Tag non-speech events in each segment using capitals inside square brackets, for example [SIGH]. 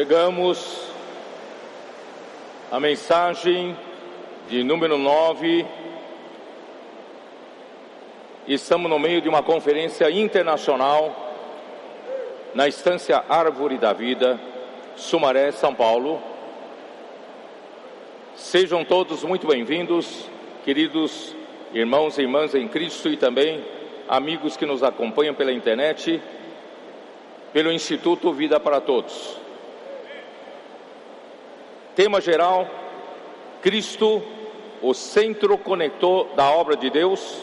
Chegamos à mensagem de número 9. Estamos no meio de uma conferência internacional na estância Árvore da Vida, Sumaré, São Paulo. Sejam todos muito bem-vindos, queridos irmãos e irmãs em Cristo e também amigos que nos acompanham pela internet, pelo Instituto Vida para Todos. Tema geral: Cristo, o centro conector da obra de Deus.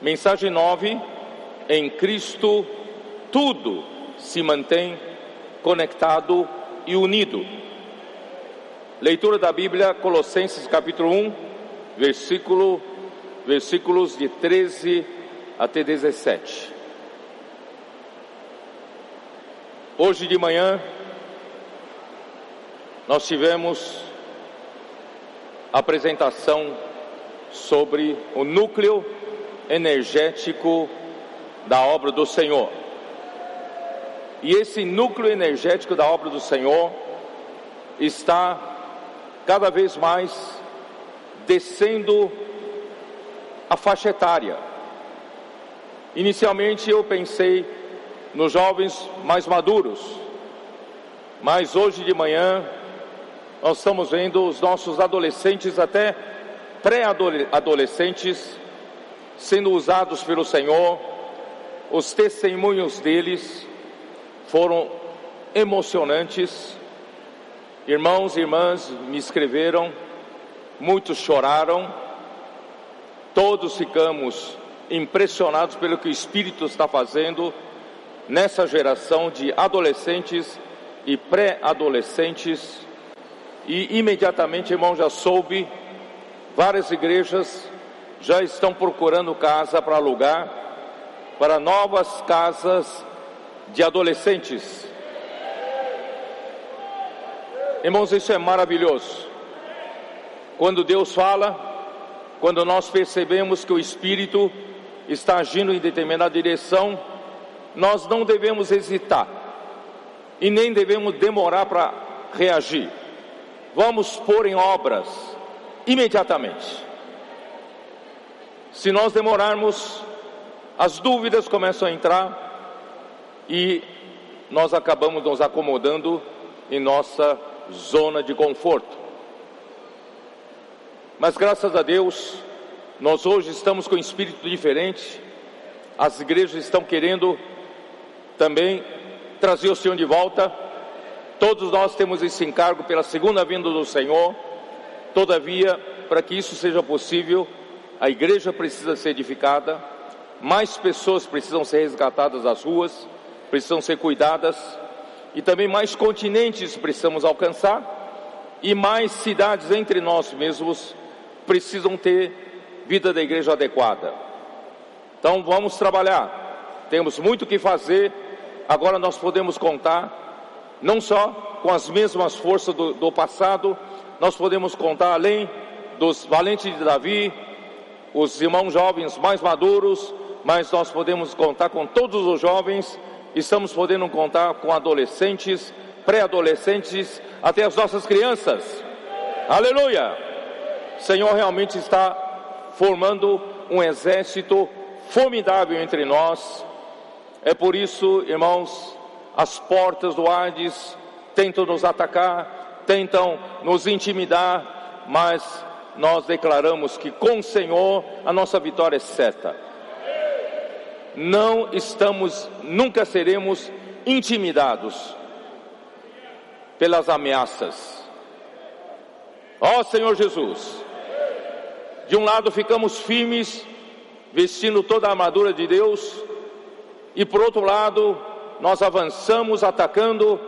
Mensagem 9: Em Cristo tudo se mantém conectado e unido. Leitura da Bíblia, Colossenses capítulo 1, versículo, versículos de 13 até 17. Hoje de manhã, nós tivemos apresentação sobre o núcleo energético da obra do Senhor. E esse núcleo energético da obra do Senhor está cada vez mais descendo a faixa etária. Inicialmente eu pensei nos jovens mais maduros, mas hoje de manhã nós estamos vendo os nossos adolescentes, até pré-adolescentes, sendo usados pelo Senhor. Os testemunhos deles foram emocionantes. Irmãos e irmãs me escreveram, muitos choraram, todos ficamos impressionados pelo que o Espírito está fazendo nessa geração de adolescentes e pré-adolescentes e imediatamente, irmão, já soube, várias igrejas já estão procurando casa para alugar para novas casas de adolescentes. Irmãos, isso é maravilhoso. Quando Deus fala, quando nós percebemos que o Espírito está agindo em determinada direção, nós não devemos hesitar e nem devemos demorar para reagir vamos pôr em obras imediatamente. Se nós demorarmos, as dúvidas começam a entrar e nós acabamos nos acomodando em nossa zona de conforto. Mas graças a Deus, nós hoje estamos com um espírito diferente. As igrejas estão querendo também trazer o Senhor de volta Todos nós temos esse encargo pela segunda vinda do Senhor. Todavia, para que isso seja possível, a igreja precisa ser edificada, mais pessoas precisam ser resgatadas das ruas, precisam ser cuidadas, e também mais continentes precisamos alcançar, e mais cidades entre nós mesmos precisam ter vida da igreja adequada. Então vamos trabalhar, temos muito o que fazer, agora nós podemos contar não só com as mesmas forças do, do passado, nós podemos contar além dos valentes de Davi, os irmãos jovens mais maduros, mas nós podemos contar com todos os jovens, estamos podendo contar com adolescentes, pré-adolescentes, até as nossas crianças. Aleluia! O Senhor realmente está formando um exército formidável entre nós. É por isso, irmãos, as portas do Hades tentam nos atacar, tentam nos intimidar, mas nós declaramos que com o Senhor a nossa vitória é certa. Não estamos, nunca seremos intimidados pelas ameaças. Ó Senhor Jesus, de um lado ficamos firmes, vestindo toda a armadura de Deus, e por outro lado, nós avançamos atacando,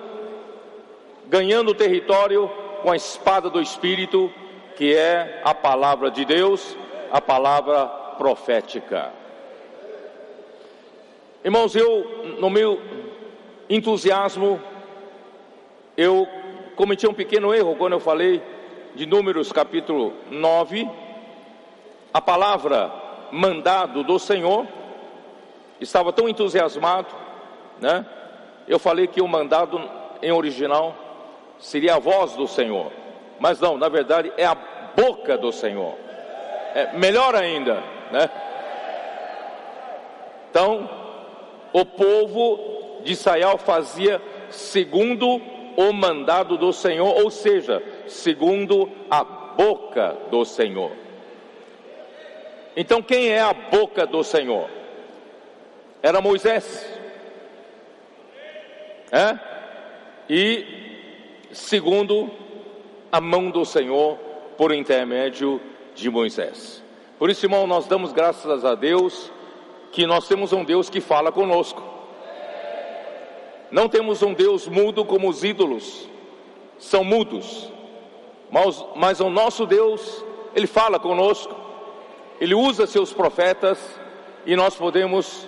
ganhando território com a espada do Espírito, que é a palavra de Deus, a palavra profética. Irmãos, eu, no meu entusiasmo, eu cometi um pequeno erro quando eu falei de Números capítulo 9, a palavra mandado do Senhor, estava tão entusiasmado né? Eu falei que o mandado em original seria a voz do Senhor, mas não, na verdade é a boca do Senhor. É melhor ainda, né? Então, o povo de Israel fazia segundo o mandado do Senhor, ou seja, segundo a boca do Senhor. Então, quem é a boca do Senhor? Era Moisés. É? E segundo a mão do Senhor por intermédio de Moisés. Por isso, irmão, nós damos graças a Deus que nós temos um Deus que fala conosco. Não temos um Deus mudo como os ídolos, são mudos. Mas, mas o nosso Deus, Ele fala conosco, Ele usa seus profetas e nós podemos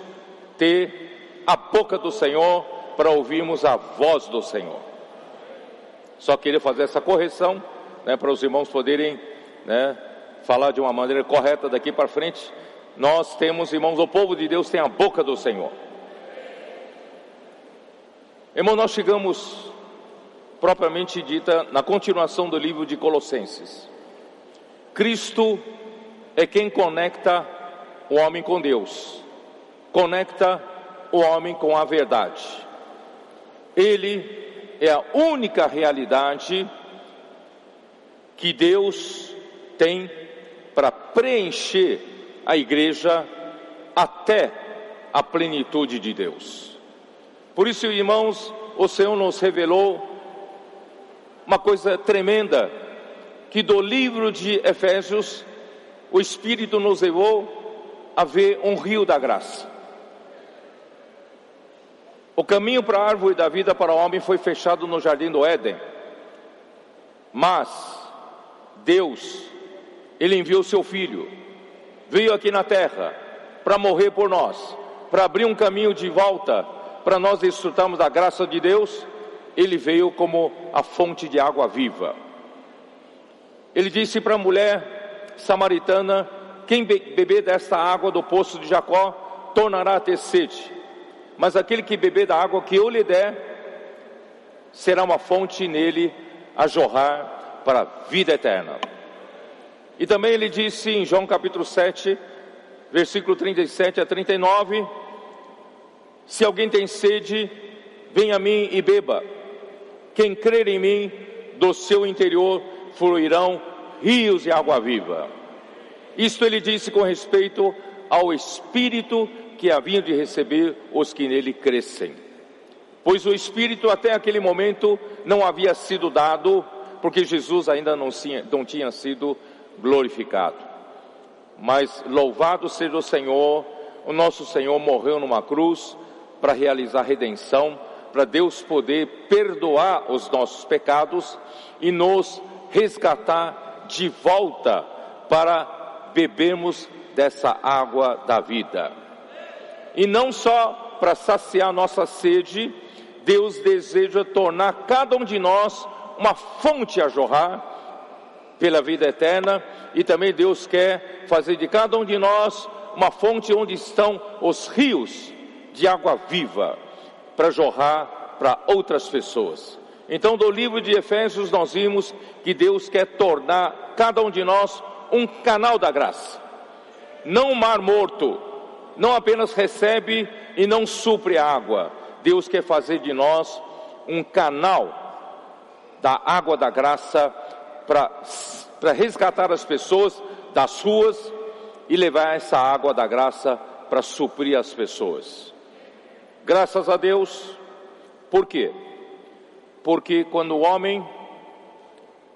ter a boca do Senhor para ouvirmos a voz do Senhor. Só queria fazer essa correção, né, para os irmãos poderem né, falar de uma maneira correta daqui para frente. Nós temos, irmãos, o povo de Deus tem a boca do Senhor. Irmão, nós chegamos propriamente dita na continuação do livro de Colossenses. Cristo é quem conecta o homem com Deus, conecta o homem com a verdade. Ele é a única realidade que Deus tem para preencher a igreja até a plenitude de Deus. Por isso, irmãos, o Senhor nos revelou uma coisa tremenda, que do livro de Efésios, o Espírito nos levou a ver um rio da graça. O caminho para a árvore da vida para o homem foi fechado no jardim do Éden. Mas Deus, Ele enviou seu filho, veio aqui na terra para morrer por nós, para abrir um caminho de volta, para nós desfrutarmos da graça de Deus. Ele veio como a fonte de água viva. Ele disse para a mulher samaritana: Quem beber desta água do poço de Jacó tornará a ter sede mas aquele que beber da água que eu lhe der, será uma fonte nele a jorrar para a vida eterna. E também ele disse em João capítulo 7, versículo 37 a 39: Se alguém tem sede, venha a mim e beba. Quem crer em mim, do seu interior fluirão rios de água viva. Isto ele disse com respeito ao Espírito que haviam de receber os que nele crescem. Pois o Espírito até aquele momento não havia sido dado, porque Jesus ainda não tinha, não tinha sido glorificado. Mas louvado seja o Senhor, o nosso Senhor morreu numa cruz para realizar redenção, para Deus poder perdoar os nossos pecados e nos resgatar de volta para bebermos dessa água da vida. E não só para saciar nossa sede, Deus deseja tornar cada um de nós uma fonte a jorrar pela vida eterna, e também Deus quer fazer de cada um de nós uma fonte onde estão os rios de água viva para jorrar para outras pessoas. Então, do livro de Efésios, nós vimos que Deus quer tornar cada um de nós um canal da graça, não um mar morto, não apenas recebe e não supre a água, Deus quer fazer de nós um canal da água da graça para resgatar as pessoas das ruas e levar essa água da graça para suprir as pessoas. Graças a Deus, por quê? Porque quando o homem,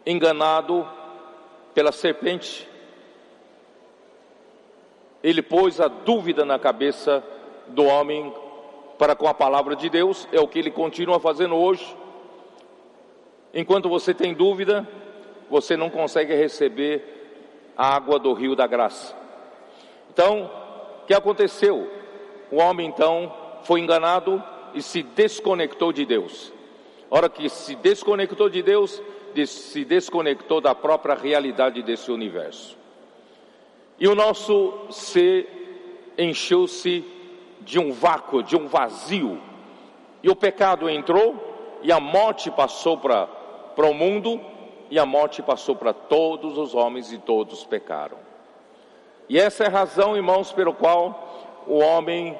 enganado pela serpente, ele pôs a dúvida na cabeça do homem para com a palavra de Deus, é o que ele continua fazendo hoje. Enquanto você tem dúvida, você não consegue receber a água do rio da graça. Então, o que aconteceu? O homem então foi enganado e se desconectou de Deus. A hora que se desconectou de Deus, se desconectou da própria realidade desse universo. E o nosso ser encheu-se de um vácuo, de um vazio. E o pecado entrou e a morte passou para o mundo, e a morte passou para todos os homens, e todos pecaram. E essa é a razão, irmãos, pelo qual o homem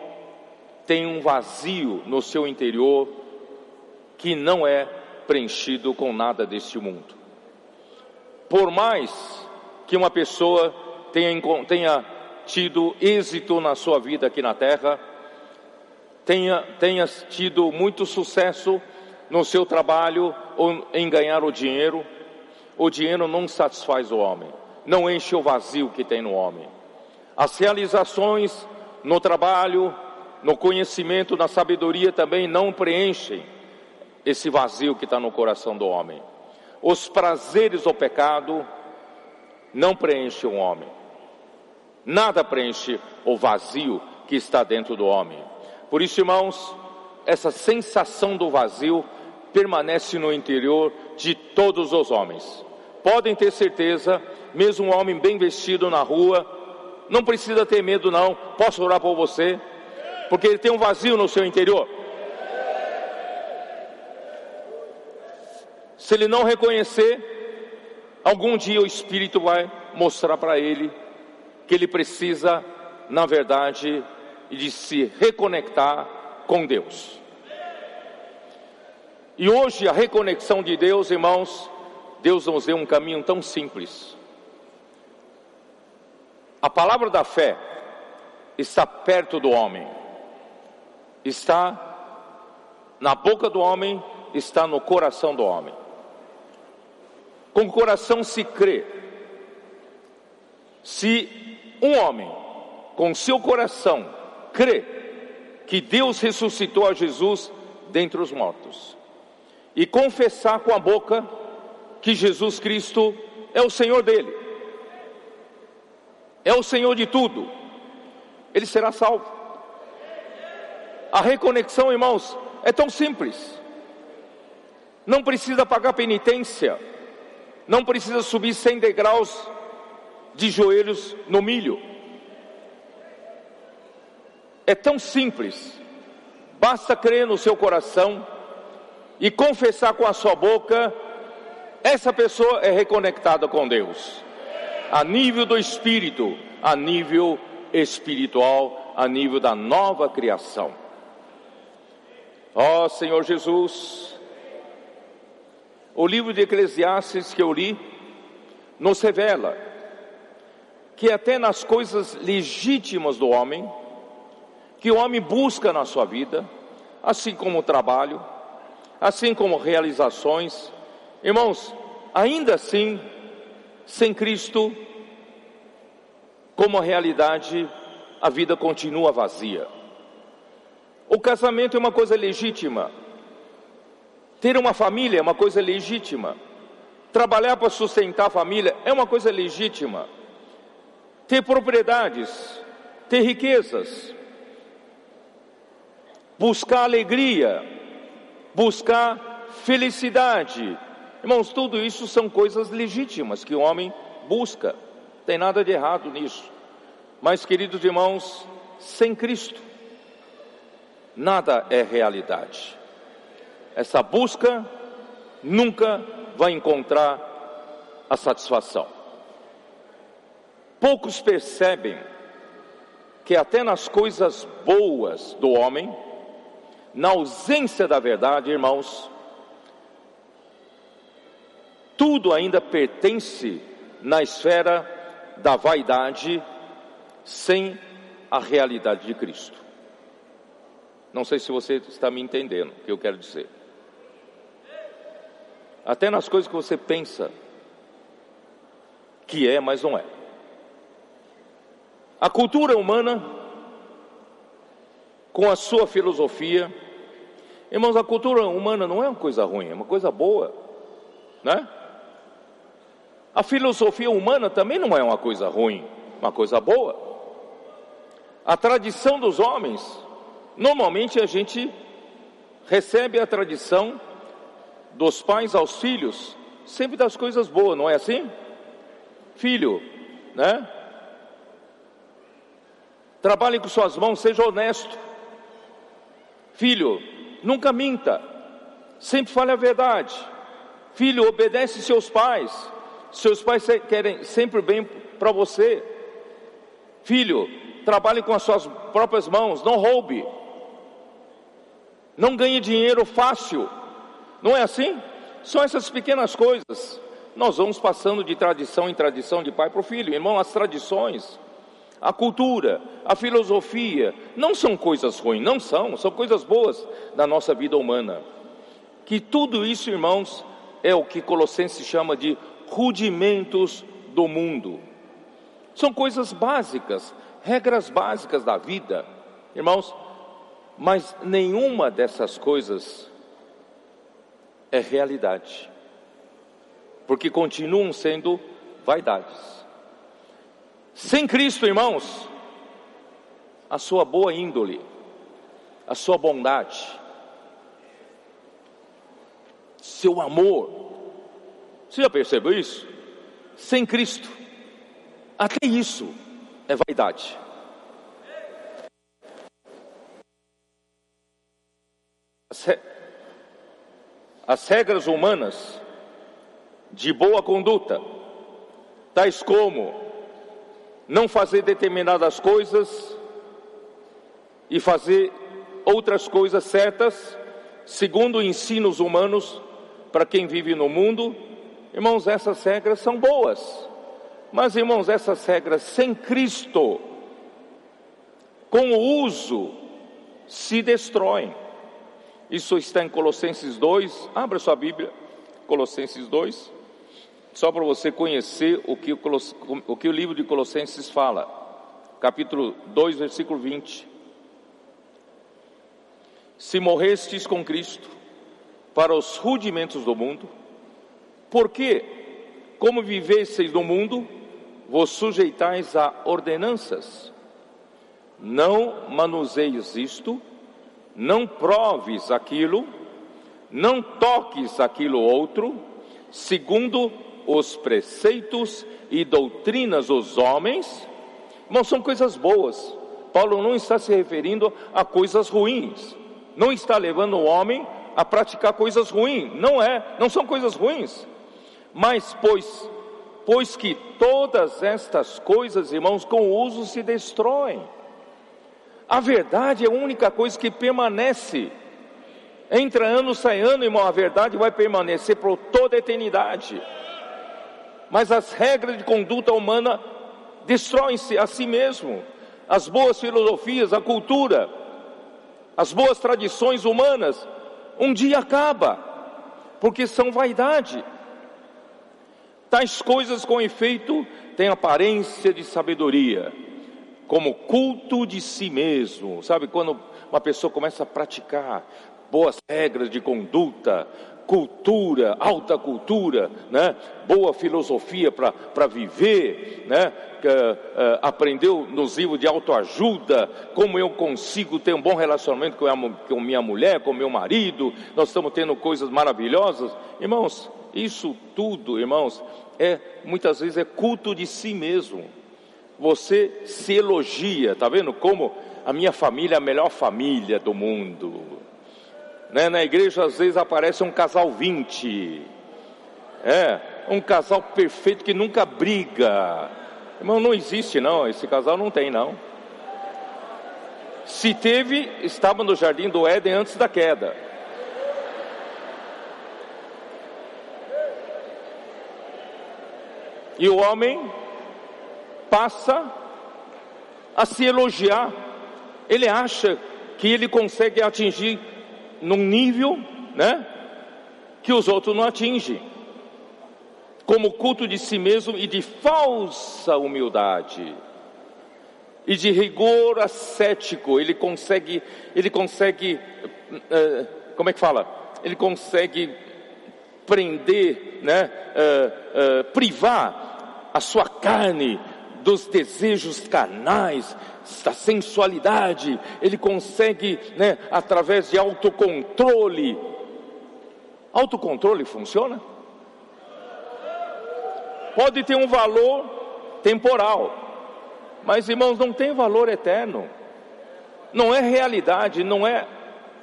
tem um vazio no seu interior que não é preenchido com nada deste mundo. Por mais que uma pessoa tenha, tenha tido êxito na sua vida aqui na terra, tenha, tenha tido muito sucesso no seu trabalho ou em ganhar o dinheiro, o dinheiro não satisfaz o homem, não enche o vazio que tem no homem. As realizações no trabalho, no conhecimento, na sabedoria também não preenchem esse vazio que está no coração do homem. Os prazeres do pecado não preenchem o homem. Nada preenche o vazio que está dentro do homem. Por isso, irmãos, essa sensação do vazio permanece no interior de todos os homens. Podem ter certeza, mesmo um homem bem vestido na rua, não precisa ter medo, não. Posso orar por você? Porque ele tem um vazio no seu interior. Se ele não reconhecer, algum dia o Espírito vai mostrar para ele que ele precisa, na verdade, de se reconectar com Deus. E hoje a reconexão de Deus, irmãos, Deus nos deu um caminho tão simples. A palavra da fé está perto do homem, está na boca do homem, está no coração do homem. Com o coração se crê. Se um homem, com seu coração, crê que Deus ressuscitou a Jesus dentre os mortos, e confessar com a boca que Jesus Cristo é o Senhor dele, é o Senhor de tudo, ele será salvo. A reconexão, irmãos, é tão simples. Não precisa pagar penitência, não precisa subir 100 degraus de joelhos no milho. É tão simples, basta crer no seu coração e confessar com a sua boca, essa pessoa é reconectada com Deus, a nível do espírito, a nível espiritual, a nível da nova criação. Ó oh, Senhor Jesus, o livro de Eclesiastes que eu li nos revela que até nas coisas legítimas do homem, que o homem busca na sua vida, assim como o trabalho, assim como realizações. Irmãos, ainda assim, sem Cristo, como realidade, a vida continua vazia. O casamento é uma coisa legítima. Ter uma família é uma coisa legítima. Trabalhar para sustentar a família é uma coisa legítima. Ter propriedades, ter riquezas, buscar alegria, buscar felicidade. Irmãos, tudo isso são coisas legítimas que o homem busca, tem nada de errado nisso. Mas, queridos irmãos, sem Cristo, nada é realidade. Essa busca nunca vai encontrar a satisfação. Poucos percebem que até nas coisas boas do homem, na ausência da verdade, irmãos, tudo ainda pertence na esfera da vaidade sem a realidade de Cristo. Não sei se você está me entendendo o que eu quero dizer. Até nas coisas que você pensa que é, mas não é. A cultura humana com a sua filosofia. Irmãos, a cultura humana não é uma coisa ruim, é uma coisa boa, né? A filosofia humana também não é uma coisa ruim, uma coisa boa. A tradição dos homens, normalmente a gente recebe a tradição dos pais aos filhos, sempre das coisas boas, não é assim? Filho, né? Trabalhe com suas mãos, seja honesto. Filho, nunca minta. Sempre fale a verdade. Filho, obedece seus pais. Seus pais querem sempre bem para você. Filho, trabalhe com as suas próprias mãos, não roube. Não ganhe dinheiro fácil. Não é assim? São essas pequenas coisas. Nós vamos passando de tradição em tradição, de pai para o filho. Irmão, as tradições, a cultura, a filosofia, não são coisas ruins, não são, são coisas boas da nossa vida humana. Que tudo isso, irmãos, é o que Colossenses chama de rudimentos do mundo. São coisas básicas, regras básicas da vida. Irmãos, mas nenhuma dessas coisas é realidade, porque continuam sendo vaidades. Sem Cristo, irmãos, a sua boa índole, a sua bondade, seu amor, você já percebeu isso? Sem Cristo, até isso é vaidade. As regras humanas de boa conduta, tais como não fazer determinadas coisas e fazer outras coisas certas, segundo ensinos humanos para quem vive no mundo, irmãos, essas regras são boas. Mas, irmãos, essas regras sem Cristo, com o uso, se destroem. Isso está em Colossenses 2. Abra sua Bíblia, Colossenses 2. Só para você conhecer o que o, o que o livro de Colossenses fala. Capítulo 2, versículo 20. Se morrestes com Cristo para os rudimentos do mundo, porque, como vivesseis no mundo, vos sujeitais a ordenanças. Não manuseies isto, não proves aquilo, não toques aquilo outro, segundo os preceitos e doutrinas dos homens, não são coisas boas. Paulo não está se referindo a coisas ruins, não está levando o homem a praticar coisas ruins, não é, não são coisas ruins, mas pois, pois que todas estas coisas, irmãos, com o uso se destroem. A verdade é a única coisa que permanece. Entra ano, sai ano, irmão, a verdade vai permanecer por toda a eternidade. Mas as regras de conduta humana destroem-se a si mesmo. As boas filosofias, a cultura, as boas tradições humanas, um dia acaba, porque são vaidade. Tais coisas com efeito têm aparência de sabedoria como culto de si mesmo. Sabe quando uma pessoa começa a praticar boas regras de conduta, cultura, alta cultura, né? boa filosofia para viver, né? Uh, aprendeu nos livros de autoajuda, como eu consigo ter um bom relacionamento com a, com minha mulher, com meu marido, nós estamos tendo coisas maravilhosas. Irmãos, isso tudo, irmãos, é muitas vezes é culto de si mesmo você se elogia, tá vendo como a minha família é a melhor família do mundo. Né? Na igreja às vezes aparece um casal 20. É, um casal perfeito que nunca briga. Irmão, não existe não, esse casal não tem não. Se teve, estava no jardim do Éden antes da queda. E o homem passa a se elogiar. Ele acha que ele consegue atingir num nível, né, que os outros não atingem. Como culto de si mesmo e de falsa humildade e de rigor ascético, ele consegue, ele consegue, uh, como é que fala? Ele consegue prender, né, uh, uh, privar a sua carne dos desejos carnais, da sensualidade, ele consegue, né, através de autocontrole. Autocontrole funciona? Pode ter um valor temporal, mas irmãos, não tem valor eterno, não é realidade, não é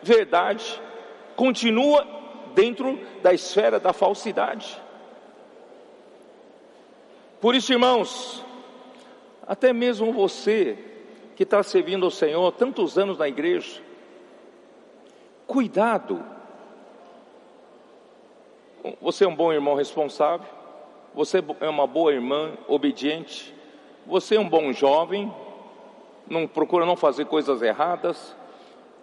verdade, continua dentro da esfera da falsidade. Por isso, irmãos, até mesmo você que está servindo ao Senhor tantos anos na igreja, cuidado. Você é um bom irmão responsável, você é uma boa irmã obediente, você é um bom jovem, não procura não fazer coisas erradas,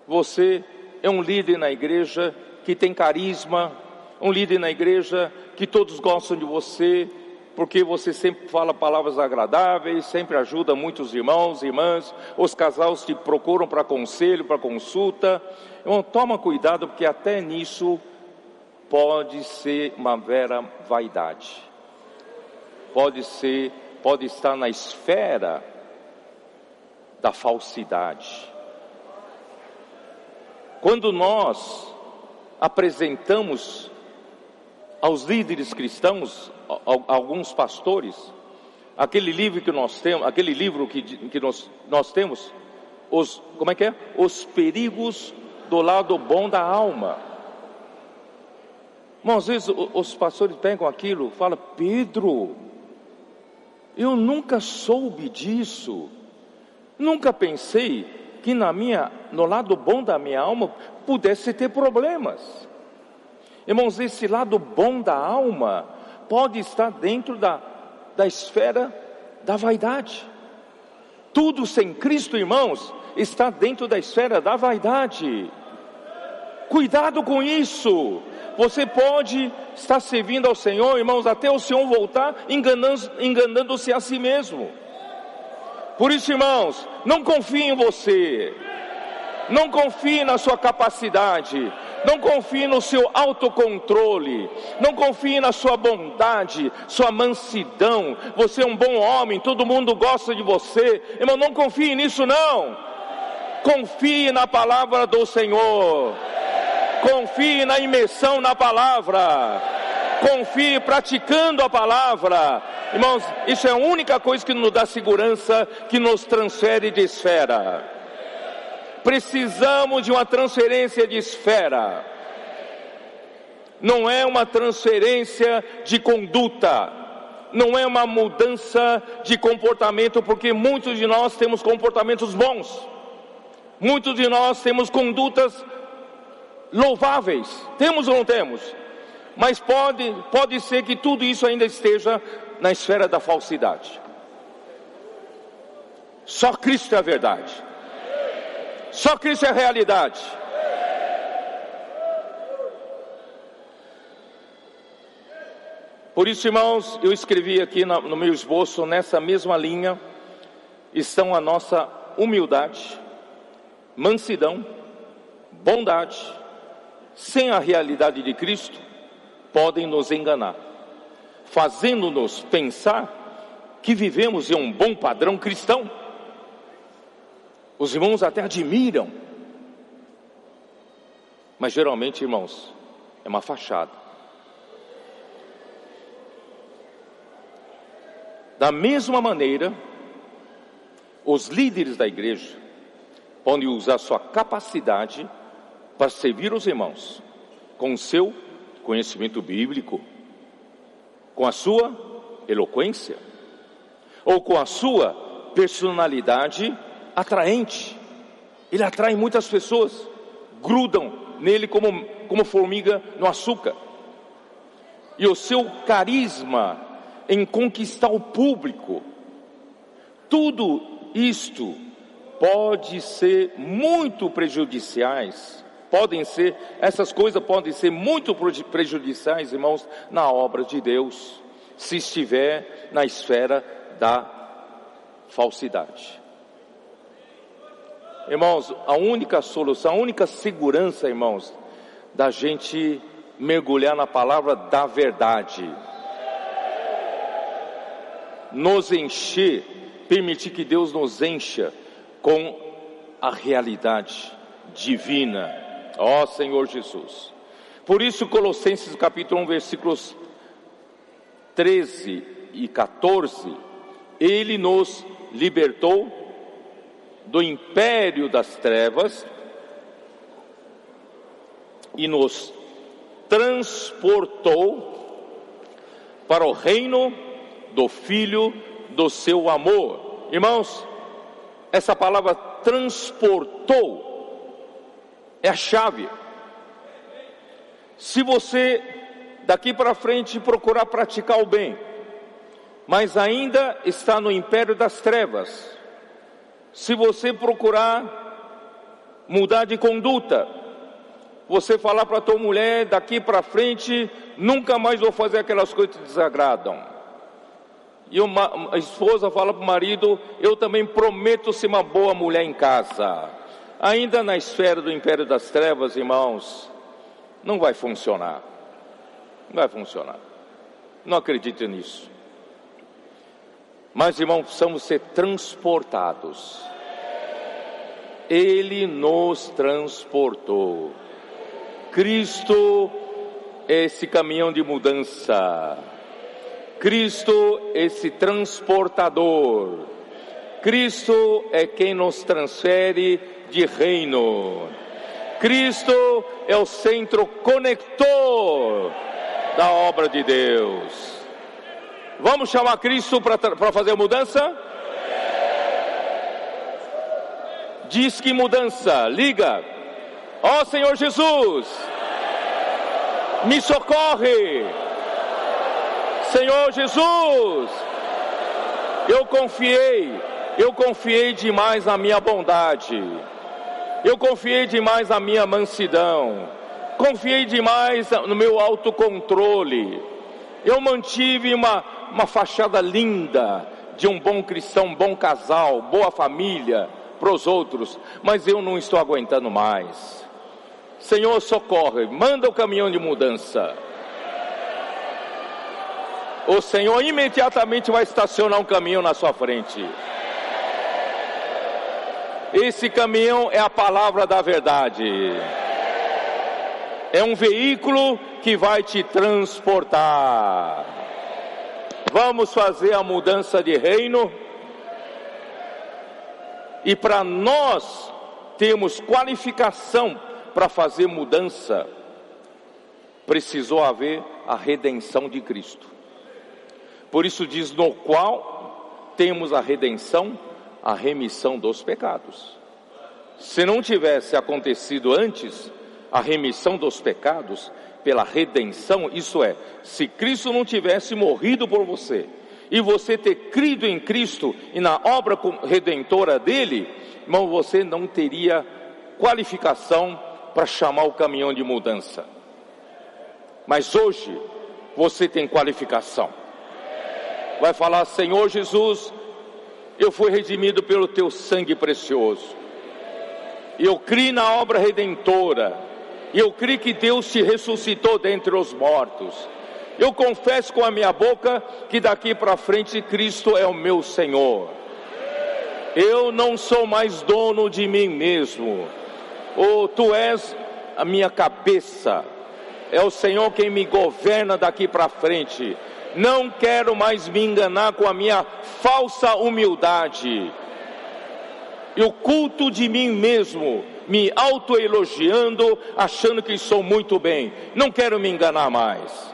você é um líder na igreja que tem carisma, um líder na igreja que todos gostam de você, porque você sempre fala palavras agradáveis, sempre ajuda muitos irmãos irmãs, os casais te procuram para conselho, para consulta. Então, toma cuidado, porque até nisso pode ser uma vera vaidade. Pode ser, pode estar na esfera da falsidade. Quando nós apresentamos aos líderes cristãos, alguns pastores, aquele livro que nós temos, aquele livro que, que nós, nós temos, os, como é que é? Os perigos do lado bom da alma. Mas às vezes os pastores pegam aquilo, falam, Pedro, eu nunca soube disso, nunca pensei que na minha, no lado bom da minha alma pudesse ter problemas. Irmãos, esse lado bom da alma pode estar dentro da, da esfera da vaidade. Tudo sem Cristo, irmãos, está dentro da esfera da vaidade. Cuidado com isso. Você pode estar servindo ao Senhor, irmãos, até o Senhor voltar, enganando-se enganando a si mesmo. Por isso, irmãos, não confie em você, não confie na sua capacidade, não confie no seu autocontrole, não confie na sua bondade, sua mansidão. Você é um bom homem, todo mundo gosta de você. Irmão, não confie nisso não. Confie na palavra do Senhor. Confie na imersão na palavra. Confie praticando a palavra. Irmãos, isso é a única coisa que nos dá segurança, que nos transfere de esfera. Precisamos de uma transferência de esfera. Não é uma transferência de conduta, não é uma mudança de comportamento, porque muitos de nós temos comportamentos bons, muitos de nós temos condutas louváveis, temos ou não temos? Mas pode, pode ser que tudo isso ainda esteja na esfera da falsidade. Só Cristo é a verdade. Só Cristo é realidade. Por isso, irmãos, eu escrevi aqui no meu esboço, nessa mesma linha, estão a nossa humildade, mansidão, bondade, sem a realidade de Cristo, podem nos enganar, fazendo-nos pensar que vivemos em um bom padrão cristão os irmãos até admiram. Mas geralmente, irmãos, é uma fachada. Da mesma maneira, os líderes da igreja podem usar sua capacidade para servir os irmãos com o seu conhecimento bíblico, com a sua eloquência ou com a sua personalidade atraente. Ele atrai muitas pessoas, grudam nele como, como formiga no açúcar. E o seu carisma em conquistar o público, tudo isto pode ser muito prejudiciais, podem ser, essas coisas podem ser muito prejudiciais, irmãos, na obra de Deus, se estiver na esfera da falsidade. Irmãos, a única solução, a única segurança, irmãos, da gente mergulhar na palavra da verdade, nos encher, permitir que Deus nos encha com a realidade divina, ó Senhor Jesus. Por isso, Colossenses capítulo 1, versículos 13 e 14, ele nos libertou do império das trevas e nos transportou para o reino do Filho do seu amor. Irmãos, essa palavra transportou é a chave. Se você daqui para frente procurar praticar o bem, mas ainda está no império das trevas, se você procurar mudar de conduta, você falar para tua mulher daqui para frente, nunca mais vou fazer aquelas coisas que desagradam. E uma, a esposa fala para o marido: Eu também prometo ser uma boa mulher em casa. Ainda na esfera do império das trevas, irmãos, não vai funcionar. Não vai funcionar. Não acredite nisso. Mas, irmãos, precisamos ser transportados. Ele nos transportou. Cristo é esse caminhão de mudança. Cristo, esse transportador. Cristo é quem nos transfere de reino. Cristo é o centro conector da obra de Deus. Vamos chamar Cristo para fazer mudança? Diz que mudança, liga. Ó oh, Senhor Jesus, me socorre. Senhor Jesus, eu confiei, eu confiei demais na minha bondade, eu confiei demais na minha mansidão, confiei demais no meu autocontrole, eu mantive uma, uma fachada linda de um bom cristão, um bom casal, boa família para os outros, mas eu não estou aguentando mais. Senhor, socorre, manda o caminhão de mudança o Senhor imediatamente vai estacionar um caminhão na sua frente. Esse caminhão é a palavra da verdade. É um veículo que vai te transportar. Vamos fazer a mudança de reino. E para nós termos qualificação para fazer mudança, precisou haver a redenção de Cristo. Por isso diz: no qual temos a redenção, a remissão dos pecados. Se não tivesse acontecido antes a remissão dos pecados pela redenção, isso é, se Cristo não tivesse morrido por você, e você ter crido em Cristo e na obra redentora dele, irmão, você não teria qualificação para chamar o caminhão de mudança. Mas hoje você tem qualificação vai falar: Senhor Jesus, eu fui redimido pelo teu sangue precioso. Eu criei na obra redentora. Eu creio que Deus te ressuscitou dentre os mortos. Eu confesso com a minha boca que daqui para frente Cristo é o meu Senhor. Eu não sou mais dono de mim mesmo. Oh, tu és a minha cabeça. É o Senhor quem me governa daqui para frente não quero mais me enganar com a minha falsa humildade e o culto de mim mesmo, me autoelogiando, achando que sou muito bem. Não quero me enganar mais.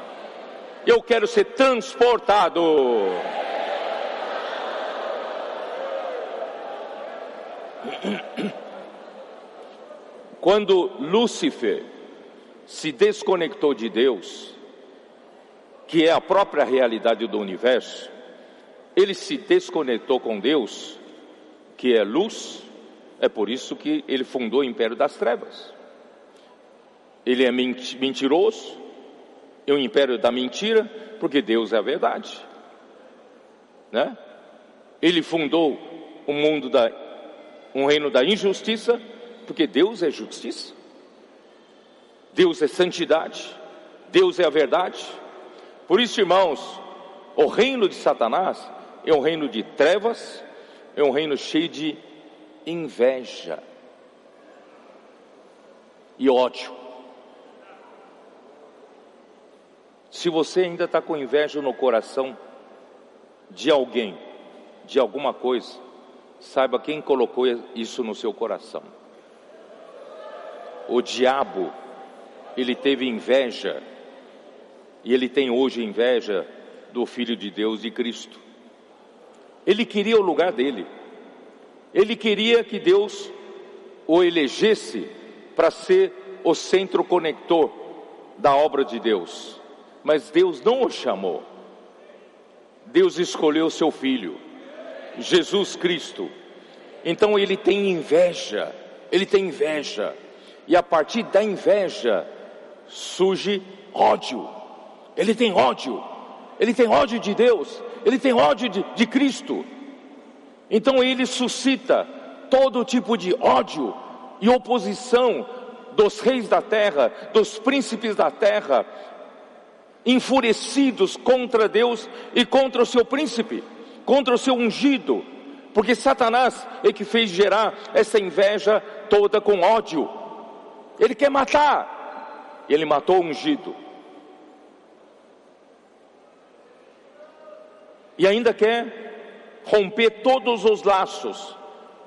Eu quero ser transportado. [COUGHS] Quando Lúcifer se desconectou de Deus, que é a própria realidade do universo, ele se desconectou com Deus, que é luz, é por isso que ele fundou o império das trevas. Ele é mentiroso, é o império da mentira, porque Deus é a verdade. Né? Ele fundou um mundo da um reino da injustiça, porque Deus é justiça. Deus é santidade, Deus é a verdade. Por isso, irmãos, o reino de Satanás é um reino de trevas, é um reino cheio de inveja e ódio. Se você ainda está com inveja no coração de alguém, de alguma coisa, saiba quem colocou isso no seu coração. O diabo ele teve inveja, e ele tem hoje inveja do Filho de Deus e Cristo. Ele queria o lugar dele, ele queria que Deus o elegesse para ser o centro conector da obra de Deus, mas Deus não o chamou. Deus escolheu seu filho, Jesus Cristo. Então ele tem inveja, ele tem inveja, e a partir da inveja surge ódio. Ele tem ódio, ele tem ódio de Deus, ele tem ódio de, de Cristo. Então ele suscita todo tipo de ódio e oposição dos reis da terra, dos príncipes da terra, enfurecidos contra Deus e contra o seu príncipe, contra o seu ungido, porque Satanás é que fez gerar essa inveja toda com ódio. Ele quer matar, ele matou o ungido. E ainda quer romper todos os laços,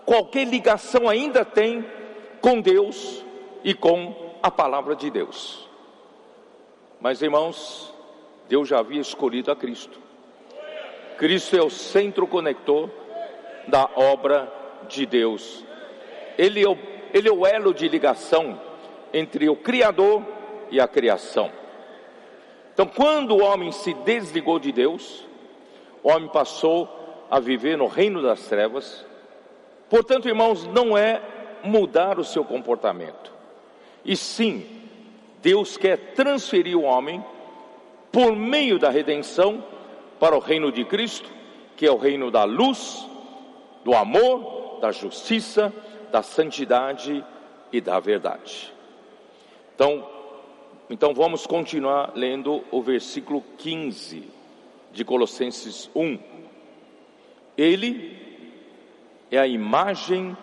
qualquer ligação ainda tem com Deus e com a palavra de Deus. Mas irmãos, Deus já havia escolhido a Cristo. Cristo é o centro conector da obra de Deus. Ele é o, ele é o elo de ligação entre o Criador e a criação. Então, quando o homem se desligou de Deus, o homem passou a viver no reino das trevas. Portanto, irmãos, não é mudar o seu comportamento, e sim, Deus quer transferir o homem por meio da redenção para o reino de Cristo, que é o reino da luz, do amor, da justiça, da santidade e da verdade. Então, então vamos continuar lendo o versículo 15 de Colossenses 1. Ele é a imagem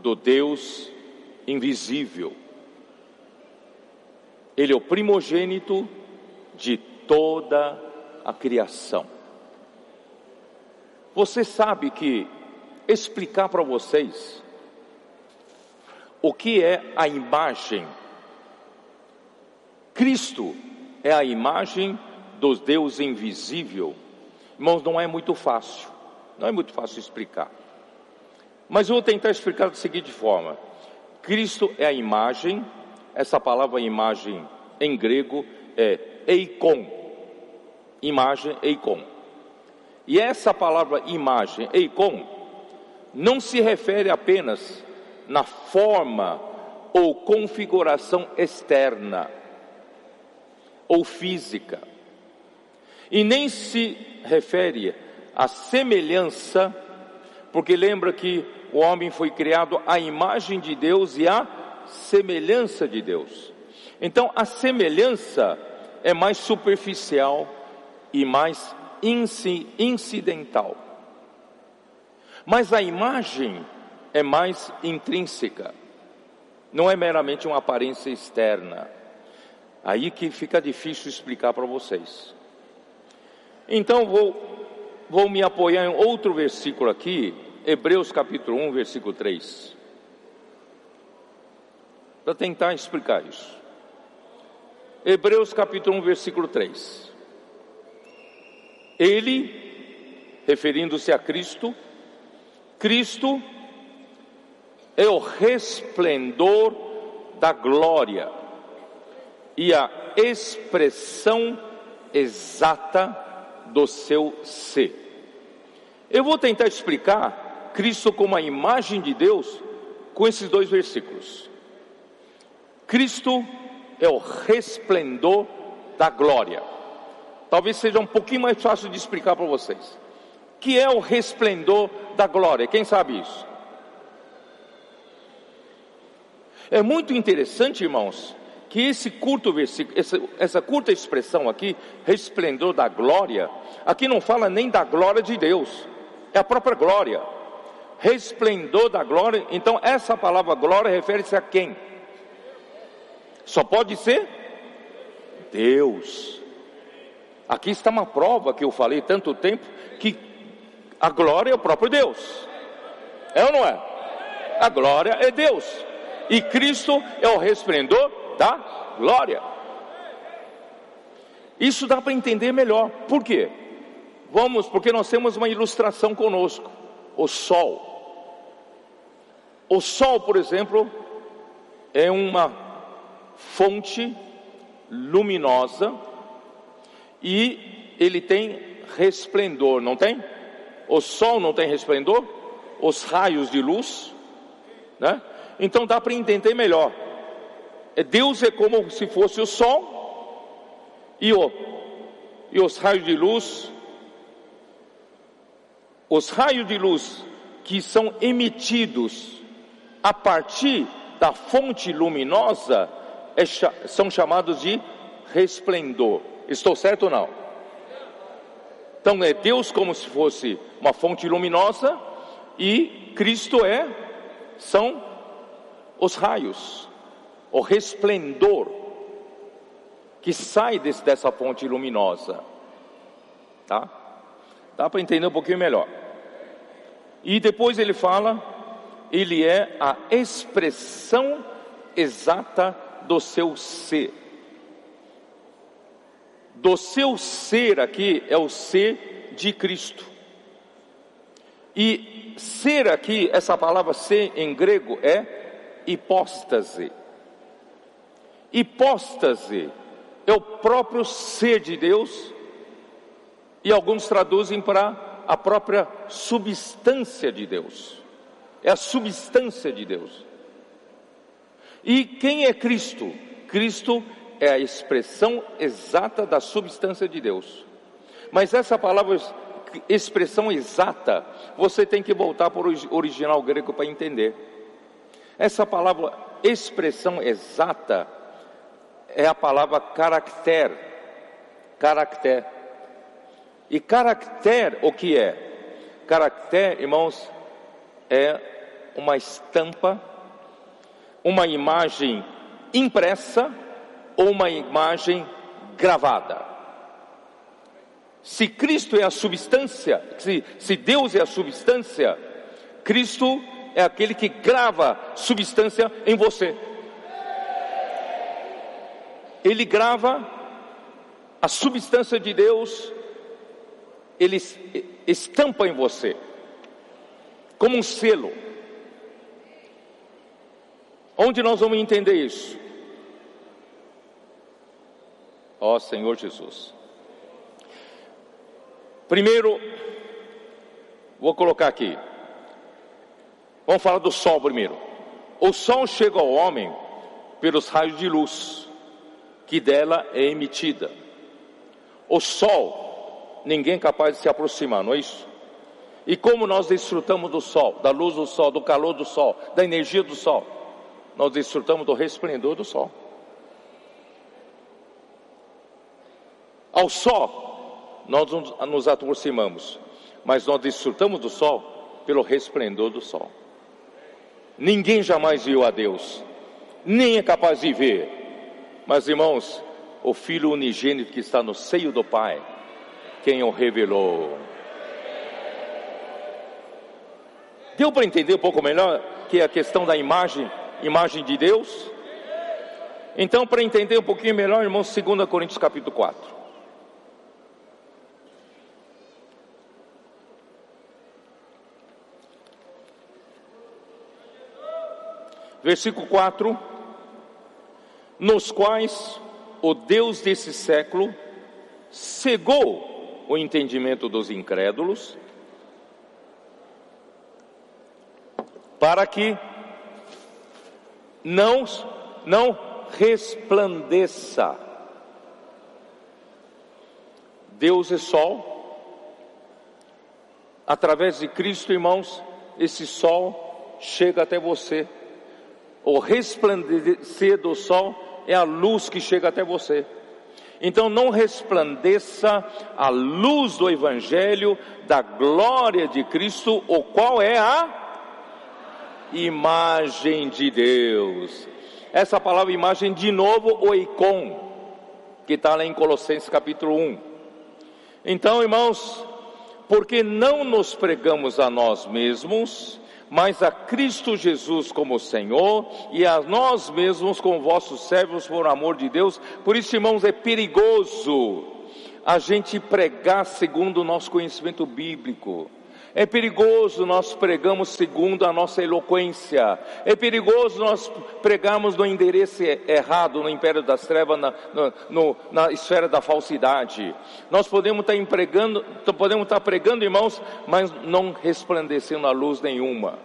do Deus invisível. Ele é o primogênito de toda a criação. Você sabe que explicar para vocês o que é a imagem. Cristo é a imagem do Deus invisível. Irmãos, não é muito fácil. Não é muito fácil explicar. Mas eu vou tentar explicar da seguinte forma: Cristo é a imagem, essa palavra imagem em grego é eikon, imagem eikon. E essa palavra imagem eikon não se refere apenas na forma ou configuração externa ou física, e nem se refere à semelhança, porque lembra que o homem foi criado à imagem de Deus e à semelhança de Deus. Então a semelhança é mais superficial e mais incidental. Mas a imagem é mais intrínseca, não é meramente uma aparência externa. Aí que fica difícil explicar para vocês. Então vou, vou me apoiar em outro versículo aqui, Hebreus capítulo 1, versículo 3. Para tentar explicar isso. Hebreus capítulo 1, versículo 3. Ele, referindo-se a Cristo, Cristo é o resplendor da glória e a expressão exata do seu ser. Eu vou tentar explicar Cristo como a imagem de Deus com esses dois versículos. Cristo é o resplendor da glória. Talvez seja um pouquinho mais fácil de explicar para vocês que é o resplendor da glória. Quem sabe isso? É muito interessante, irmãos, que esse curto versículo, essa, essa, curta expressão aqui, resplendor da glória, aqui não fala nem da glória de Deus, é a própria glória. Resplendor da glória, então essa palavra glória refere-se a quem? Só pode ser Deus. Aqui está uma prova que eu falei tanto tempo que a glória é o próprio Deus. É ou não é? A glória é Deus. E Cristo é o resplendor da glória. Isso dá para entender melhor. Por quê? Vamos, porque nós temos uma ilustração conosco: o sol. O sol, por exemplo, é uma fonte luminosa e ele tem resplendor, não tem? O sol não tem resplendor? Os raios de luz, né? Então dá para entender melhor. É, Deus é como se fosse o sol e, o, e os raios de luz. Os raios de luz que são emitidos a partir da fonte luminosa é, são chamados de resplendor. Estou certo ou não? Então é Deus como se fosse uma fonte luminosa e Cristo é são os raios, o resplendor que sai desse, dessa fonte luminosa. Tá? Dá para entender um pouquinho melhor. E depois ele fala, ele é a expressão exata do seu ser. Do seu ser aqui é o ser de Cristo. E ser aqui, essa palavra ser em grego é hipóstase. Hipóstase é o próprio ser de Deus, e alguns traduzem para a própria substância de Deus. É a substância de Deus. E quem é Cristo? Cristo é a expressão exata da substância de Deus. Mas essa palavra expressão exata, você tem que voltar para o original grego para entender. Essa palavra expressão exata é a palavra caractere. Caractere. E caractere o que é? Caractere, irmãos, é uma estampa, uma imagem impressa ou uma imagem gravada. Se Cristo é a substância, se, se Deus é a substância, Cristo é aquele que grava substância em você. Ele grava a substância de Deus, ele estampa em você, como um selo. Onde nós vamos entender isso? Ó Senhor Jesus. Primeiro, vou colocar aqui. Vamos falar do sol primeiro. O sol chega ao homem pelos raios de luz que dela é emitida. O sol, ninguém é capaz de se aproximar, não é isso? E como nós desfrutamos do sol, da luz do sol, do calor do sol, da energia do sol? Nós desfrutamos do resplendor do sol. Ao sol, nós nos aproximamos, mas nós desfrutamos do sol pelo resplendor do sol. Ninguém jamais viu a Deus, nem é capaz de ver. Mas irmãos, o Filho unigênito que está no seio do Pai, quem o revelou. Deu para entender um pouco melhor que a questão da imagem, imagem de Deus? Então, para entender um pouquinho melhor, irmãos, 2 Coríntios capítulo 4. Versículo 4: Nos quais o Deus desse século cegou o entendimento dos incrédulos, para que não, não resplandeça. Deus é sol. Através de Cristo, irmãos, esse sol chega até você o resplandecer do sol é a luz que chega até você. Então não resplandeça a luz do Evangelho, da glória de Cristo, o qual é a imagem de Deus. Essa palavra imagem, de novo, o icon, que está lá em Colossenses capítulo 1. Então, irmãos, porque não nos pregamos a nós mesmos, mas a Cristo Jesus como Senhor e a nós mesmos como vossos servos por amor de Deus. Por isso, irmãos, é perigoso a gente pregar segundo o nosso conhecimento bíblico. É perigoso nós pregamos segundo a nossa eloquência. É perigoso nós pregarmos no endereço errado, no império das trevas, na, no, na esfera da falsidade. Nós podemos estar pregando, podemos estar pregando, irmãos, mas não resplandecendo a luz nenhuma.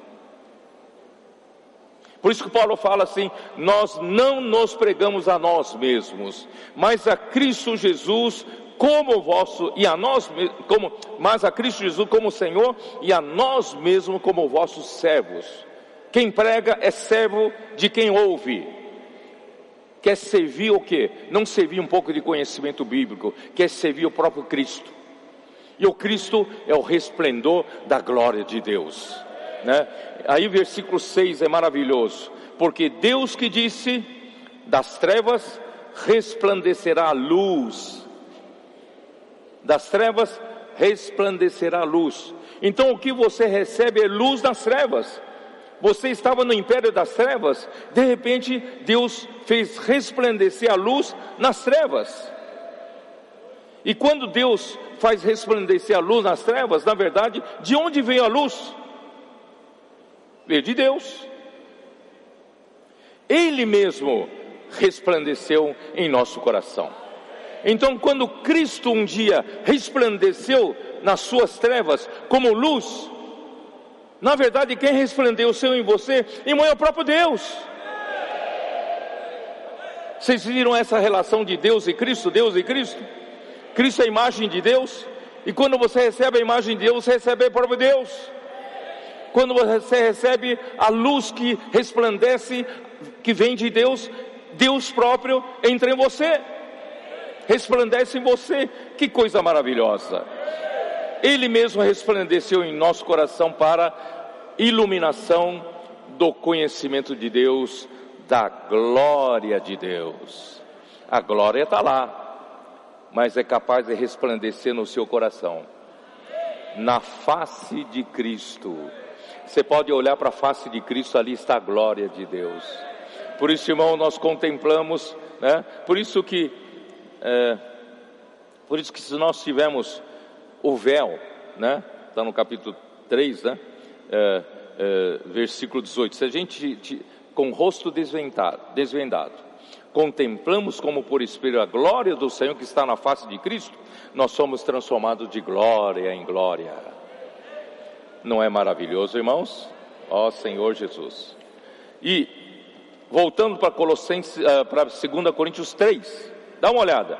Por isso que Paulo fala assim: nós não nos pregamos a nós mesmos, mas a Cristo Jesus como vosso e a nós como mas a Cristo Jesus como Senhor e a nós mesmos como vossos servos. Quem prega é servo de quem ouve. Quer servir o quê? Não servir um pouco de conhecimento bíblico, quer servir o próprio Cristo. E o Cristo é o resplendor da glória de Deus, né? Aí versículo 6 é maravilhoso, porque Deus que disse: das trevas resplandecerá a luz das trevas resplandecerá a luz. Então o que você recebe é luz das trevas. Você estava no império das trevas, de repente Deus fez resplandecer a luz nas trevas. E quando Deus faz resplandecer a luz nas trevas, na verdade, de onde veio a luz? Veio de Deus. Ele mesmo resplandeceu em nosso coração. Então, quando Cristo um dia resplandeceu nas suas trevas como luz, na verdade, quem resplandeceu em você, irmão, é o próprio Deus. Vocês viram essa relação de Deus e Cristo, Deus e Cristo? Cristo é a imagem de Deus, e quando você recebe a imagem de Deus, você recebe o próprio Deus. Quando você recebe a luz que resplandece, que vem de Deus, Deus próprio entra em você resplandece em você. Que coisa maravilhosa! Ele mesmo resplandeceu em nosso coração para iluminação do conhecimento de Deus, da glória de Deus. A glória está lá, mas é capaz de resplandecer no seu coração, na face de Cristo. Você pode olhar para a face de Cristo, ali está a glória de Deus. Por isso, irmão, nós contemplamos, né? Por isso que é, por isso que se nós tivermos o véu, né? Está no capítulo 3, né? É, é, versículo 18. Se a gente com o rosto desvendado, desvendado, contemplamos como por espelho a glória do Senhor que está na face de Cristo, nós somos transformados de glória em glória. Não é maravilhoso, irmãos? Ó Senhor Jesus. E voltando para Colossenses, uh, para 2 Coríntios 3, Dá uma olhada.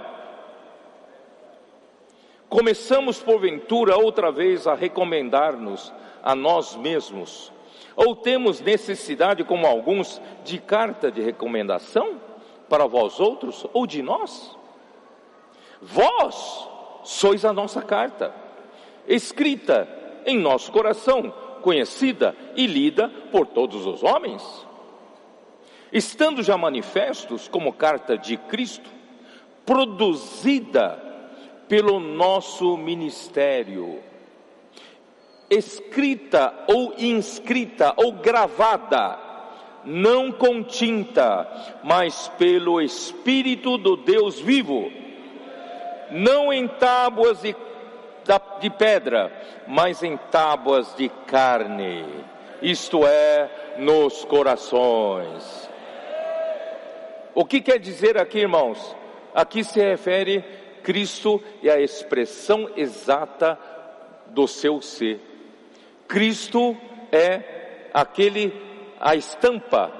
Começamos porventura outra vez a recomendar-nos a nós mesmos, ou temos necessidade, como alguns, de carta de recomendação para vós outros ou de nós? Vós sois a nossa carta, escrita em nosso coração, conhecida e lida por todos os homens. Estando já manifestos como carta de Cristo, produzida pelo nosso ministério, escrita ou inscrita ou gravada, não com tinta, mas pelo Espírito do Deus vivo, não em tábuas de, de pedra, mas em tábuas de carne, isto é, nos corações. O que quer dizer aqui, irmãos? Aqui se refere Cristo e a expressão exata do seu ser. Cristo é aquele, a estampa,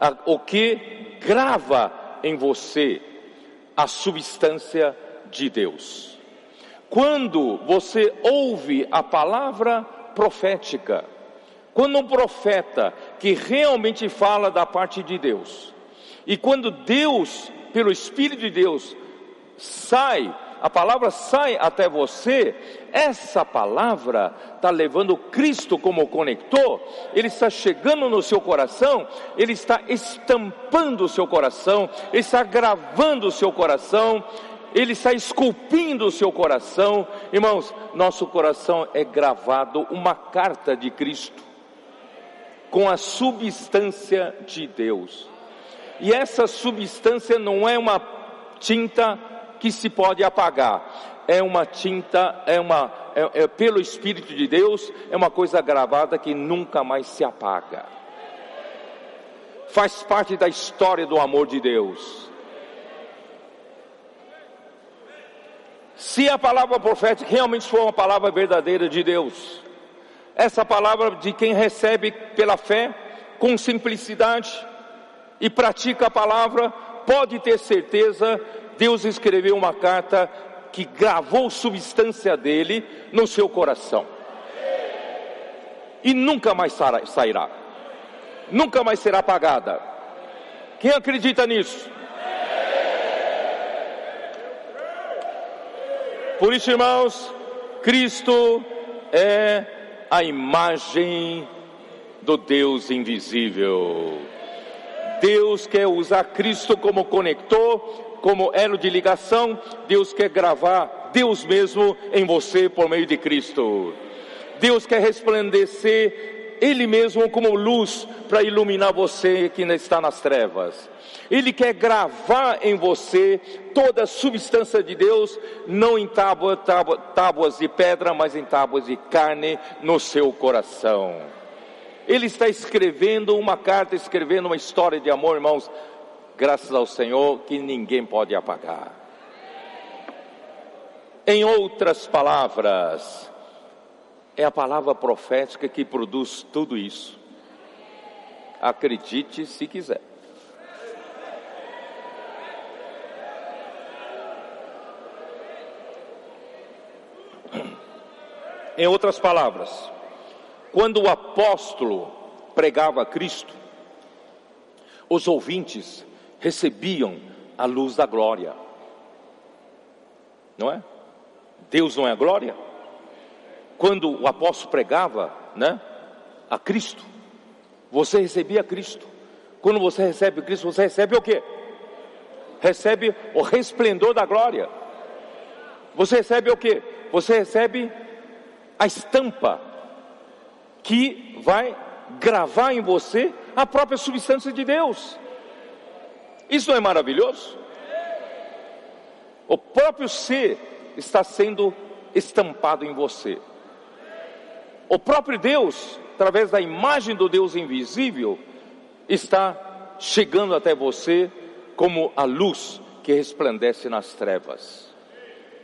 a, o que grava em você a substância de Deus. Quando você ouve a palavra profética, quando um profeta que realmente fala da parte de Deus, e quando Deus pelo Espírito de Deus, sai, a palavra sai até você, essa palavra está levando Cristo como conector, ele está chegando no seu coração, ele está estampando o seu coração, ele está gravando o seu coração, Ele está esculpindo o seu coração. Irmãos, nosso coração é gravado uma carta de Cristo com a substância de Deus. E essa substância não é uma tinta que se pode apagar, é uma tinta, é uma, é, é, pelo Espírito de Deus, é uma coisa gravada que nunca mais se apaga. Faz parte da história do amor de Deus. Se a palavra profética realmente for uma palavra verdadeira de Deus, essa palavra de quem recebe pela fé, com simplicidade e pratica a palavra, pode ter certeza, Deus escreveu uma carta que gravou substância dele no seu coração. E nunca mais sairá, nunca mais será apagada. Quem acredita nisso? Por isso, irmãos, Cristo é a imagem do Deus invisível. Deus quer usar Cristo como conector, como elo de ligação. Deus quer gravar Deus mesmo em você por meio de Cristo. Deus quer resplandecer Ele mesmo como luz para iluminar você que ainda está nas trevas. Ele quer gravar em você toda a substância de Deus, não em tábua, tábua, tábuas de pedra, mas em tábuas de carne no seu coração. Ele está escrevendo uma carta, escrevendo uma história de amor, irmãos, graças ao Senhor, que ninguém pode apagar. Em outras palavras, é a palavra profética que produz tudo isso. Acredite se quiser. Em outras palavras, quando o apóstolo pregava Cristo, os ouvintes recebiam a luz da glória. Não é? Deus não é a glória? Quando o apóstolo pregava, né, a Cristo, você recebia Cristo. Quando você recebe Cristo, você recebe o quê? Recebe o resplendor da glória. Você recebe o quê? Você recebe a estampa que vai gravar em você a própria substância de Deus. Isso não é maravilhoso? O próprio ser está sendo estampado em você. O próprio Deus, através da imagem do Deus invisível, está chegando até você como a luz que resplandece nas trevas.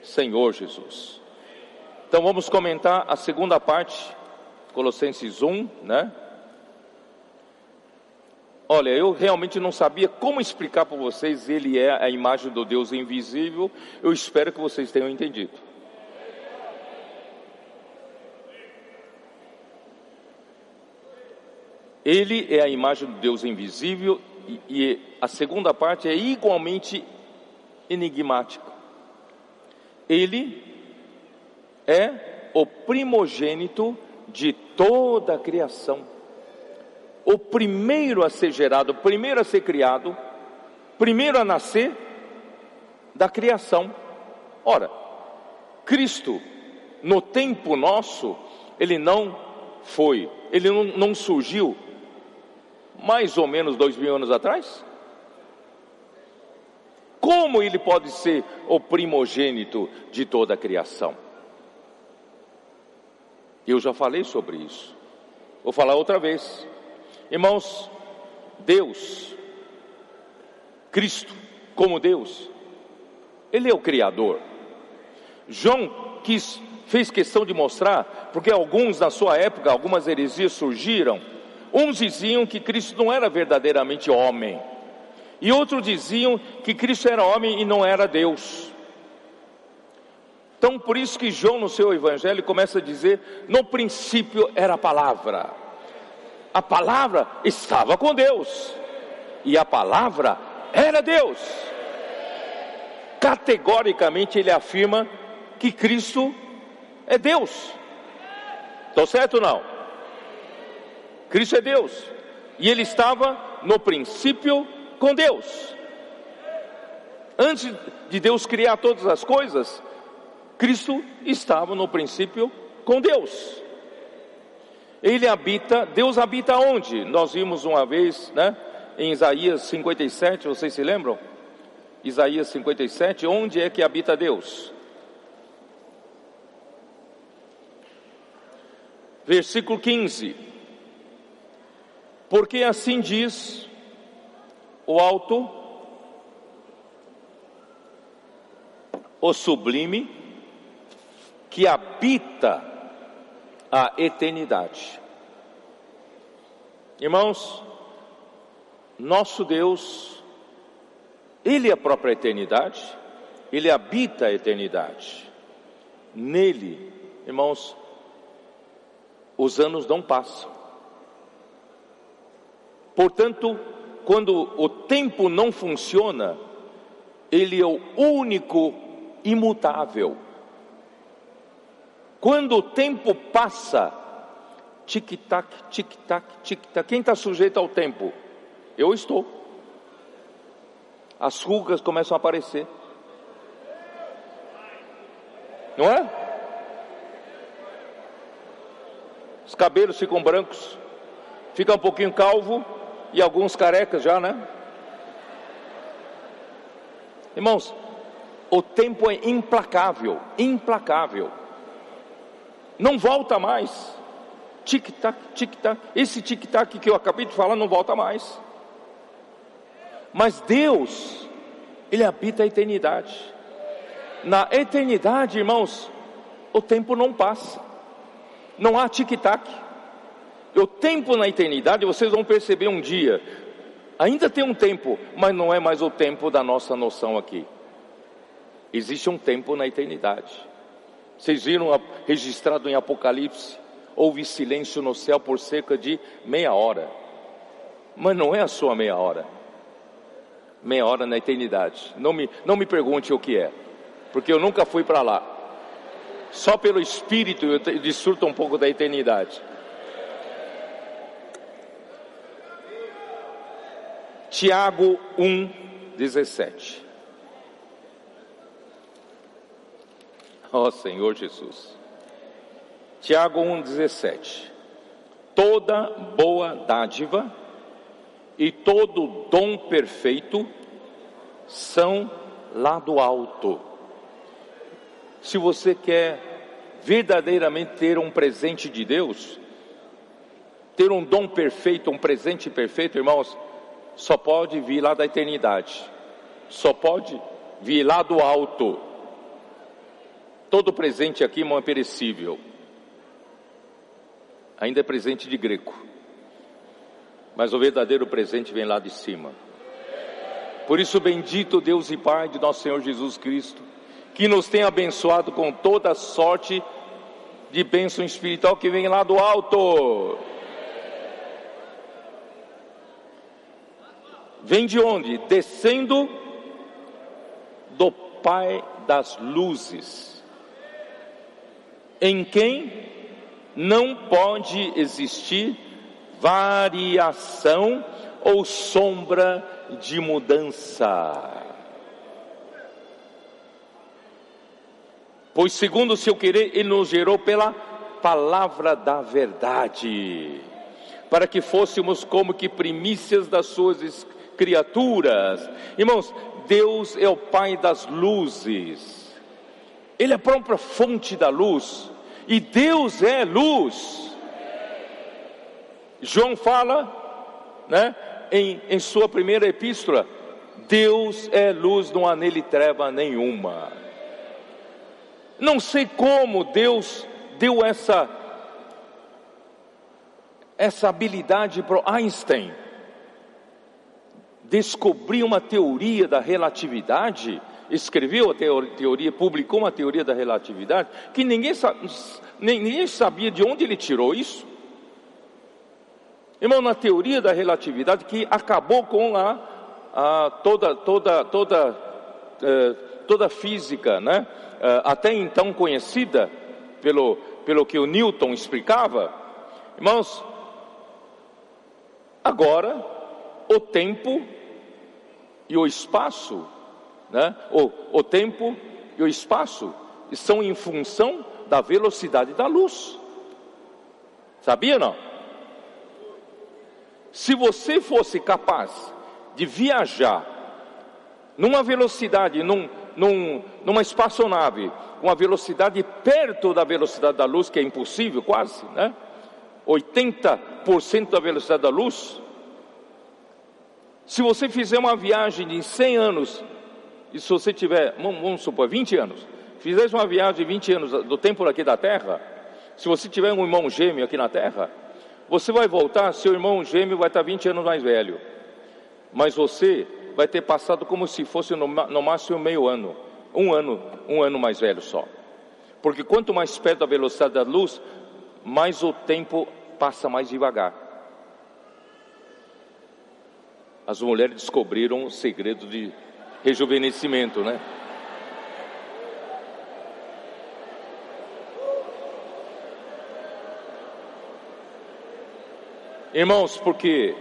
Senhor Jesus. Então vamos comentar a segunda parte, Colossenses 1, né? Olha, eu realmente não sabia como explicar para vocês, ele é a imagem do Deus invisível. Eu espero que vocês tenham entendido. Ele é a imagem do Deus invisível e, e a segunda parte é igualmente enigmática. Ele é o primogênito de toda a criação. O primeiro a ser gerado, o primeiro a ser criado, primeiro a nascer da criação. Ora, Cristo, no tempo nosso, ele não foi, ele não, não surgiu mais ou menos dois mil anos atrás? Como ele pode ser o primogênito de toda a criação? Eu já falei sobre isso. Vou falar outra vez. Irmãos, Deus, Cristo, como Deus, Ele é o Criador. João quis, fez questão de mostrar, porque alguns na sua época, algumas heresias surgiram. Uns diziam que Cristo não era verdadeiramente homem, e outros diziam que Cristo era homem e não era Deus. Então, por isso que João, no seu evangelho, começa a dizer: no princípio era a palavra, a palavra estava com Deus, e a palavra era Deus. Categoricamente, ele afirma que Cristo é Deus. Estou certo ou não? Cristo é Deus, e ele estava no princípio com Deus. Antes de Deus criar todas as coisas, Cristo estava no princípio com Deus. Ele habita, Deus habita onde? Nós vimos uma vez, né, em Isaías 57, vocês se lembram? Isaías 57, onde é que habita Deus? Versículo 15. Porque assim diz o alto, o sublime, que habita a eternidade. Irmãos, nosso Deus, Ele é a própria eternidade, Ele habita a eternidade. Nele, irmãos, os anos não passam. Portanto, quando o tempo não funciona, ele é o único imutável. Quando o tempo passa, tic-tac, tic-tac, tic-tac. Quem está sujeito ao tempo? Eu estou. As rugas começam a aparecer. Não é? Os cabelos ficam brancos, fica um pouquinho calvo e alguns carecas já, né? Irmãos, o tempo é implacável, implacável. Não volta mais. Tic-tac, tic-tac. Esse tic-tac que eu acabei de falar não volta mais. Mas Deus, Ele habita a eternidade. Na eternidade, irmãos, o tempo não passa não há tic-tac. O tempo na eternidade, vocês vão perceber um dia, ainda tem um tempo, mas não é mais o tempo da nossa noção aqui. Existe um tempo na eternidade. Vocês viram registrado em Apocalipse, houve silêncio no céu por cerca de meia hora. Mas não é a sua meia hora. Meia hora na eternidade. Não me, não me pergunte o que é, porque eu nunca fui para lá. Só pelo Espírito eu desfruto um pouco da eternidade. Tiago 1, 17. Ó oh, Senhor Jesus. Tiago 1, 17. Toda boa dádiva e todo dom perfeito são lá do alto se você quer verdadeiramente ter um presente de Deus, ter um dom perfeito, um presente perfeito, irmãos, só pode vir lá da eternidade, só pode vir lá do alto. Todo presente aqui, irmão, é perecível, ainda é presente de greco, mas o verdadeiro presente vem lá de cima. Por isso, bendito Deus e Pai de nosso Senhor Jesus Cristo, que nos tem abençoado com toda sorte de bênção espiritual que vem lá do alto. Vem de onde? Descendo do Pai das luzes, em quem não pode existir variação ou sombra de mudança. Pois, segundo o seu querer, Ele nos gerou pela palavra da verdade, para que fôssemos como que primícias das suas criaturas. Irmãos, Deus é o Pai das luzes, Ele é a própria fonte da luz, e Deus é luz. João fala, né, em, em sua primeira epístola, Deus é luz, não há nele treva nenhuma. Não sei como Deus deu essa essa habilidade para Einstein descobrir uma teoria da relatividade, escreveu a teoria, publicou uma teoria da relatividade, que ninguém, ninguém sabia de onde ele tirou isso. Irmão, na teoria da relatividade que acabou com a, a toda, toda, toda, eh, toda física, né? Eh, até então conhecida pelo, pelo que o Newton explicava, irmãos, agora o tempo e o espaço Né? O, o tempo e o espaço são em função da velocidade da luz. Sabia não? Se você fosse capaz de viajar numa velocidade, num, num, numa espaçonave, uma velocidade perto da velocidade da luz, que é impossível quase, né? 80% da velocidade da luz. Se você fizer uma viagem de 100 anos, e se você tiver, vamos supor, 20 anos, fizesse uma viagem de 20 anos do tempo aqui da Terra, se você tiver um irmão gêmeo aqui na Terra, você vai voltar, seu irmão gêmeo vai estar 20 anos mais velho. Mas você vai ter passado como se fosse no, no máximo meio ano, um ano, um ano mais velho só. Porque quanto mais perto da velocidade da luz, mais o tempo passa mais devagar. As mulheres descobriram o segredo de rejuvenescimento, né? Irmãos, porque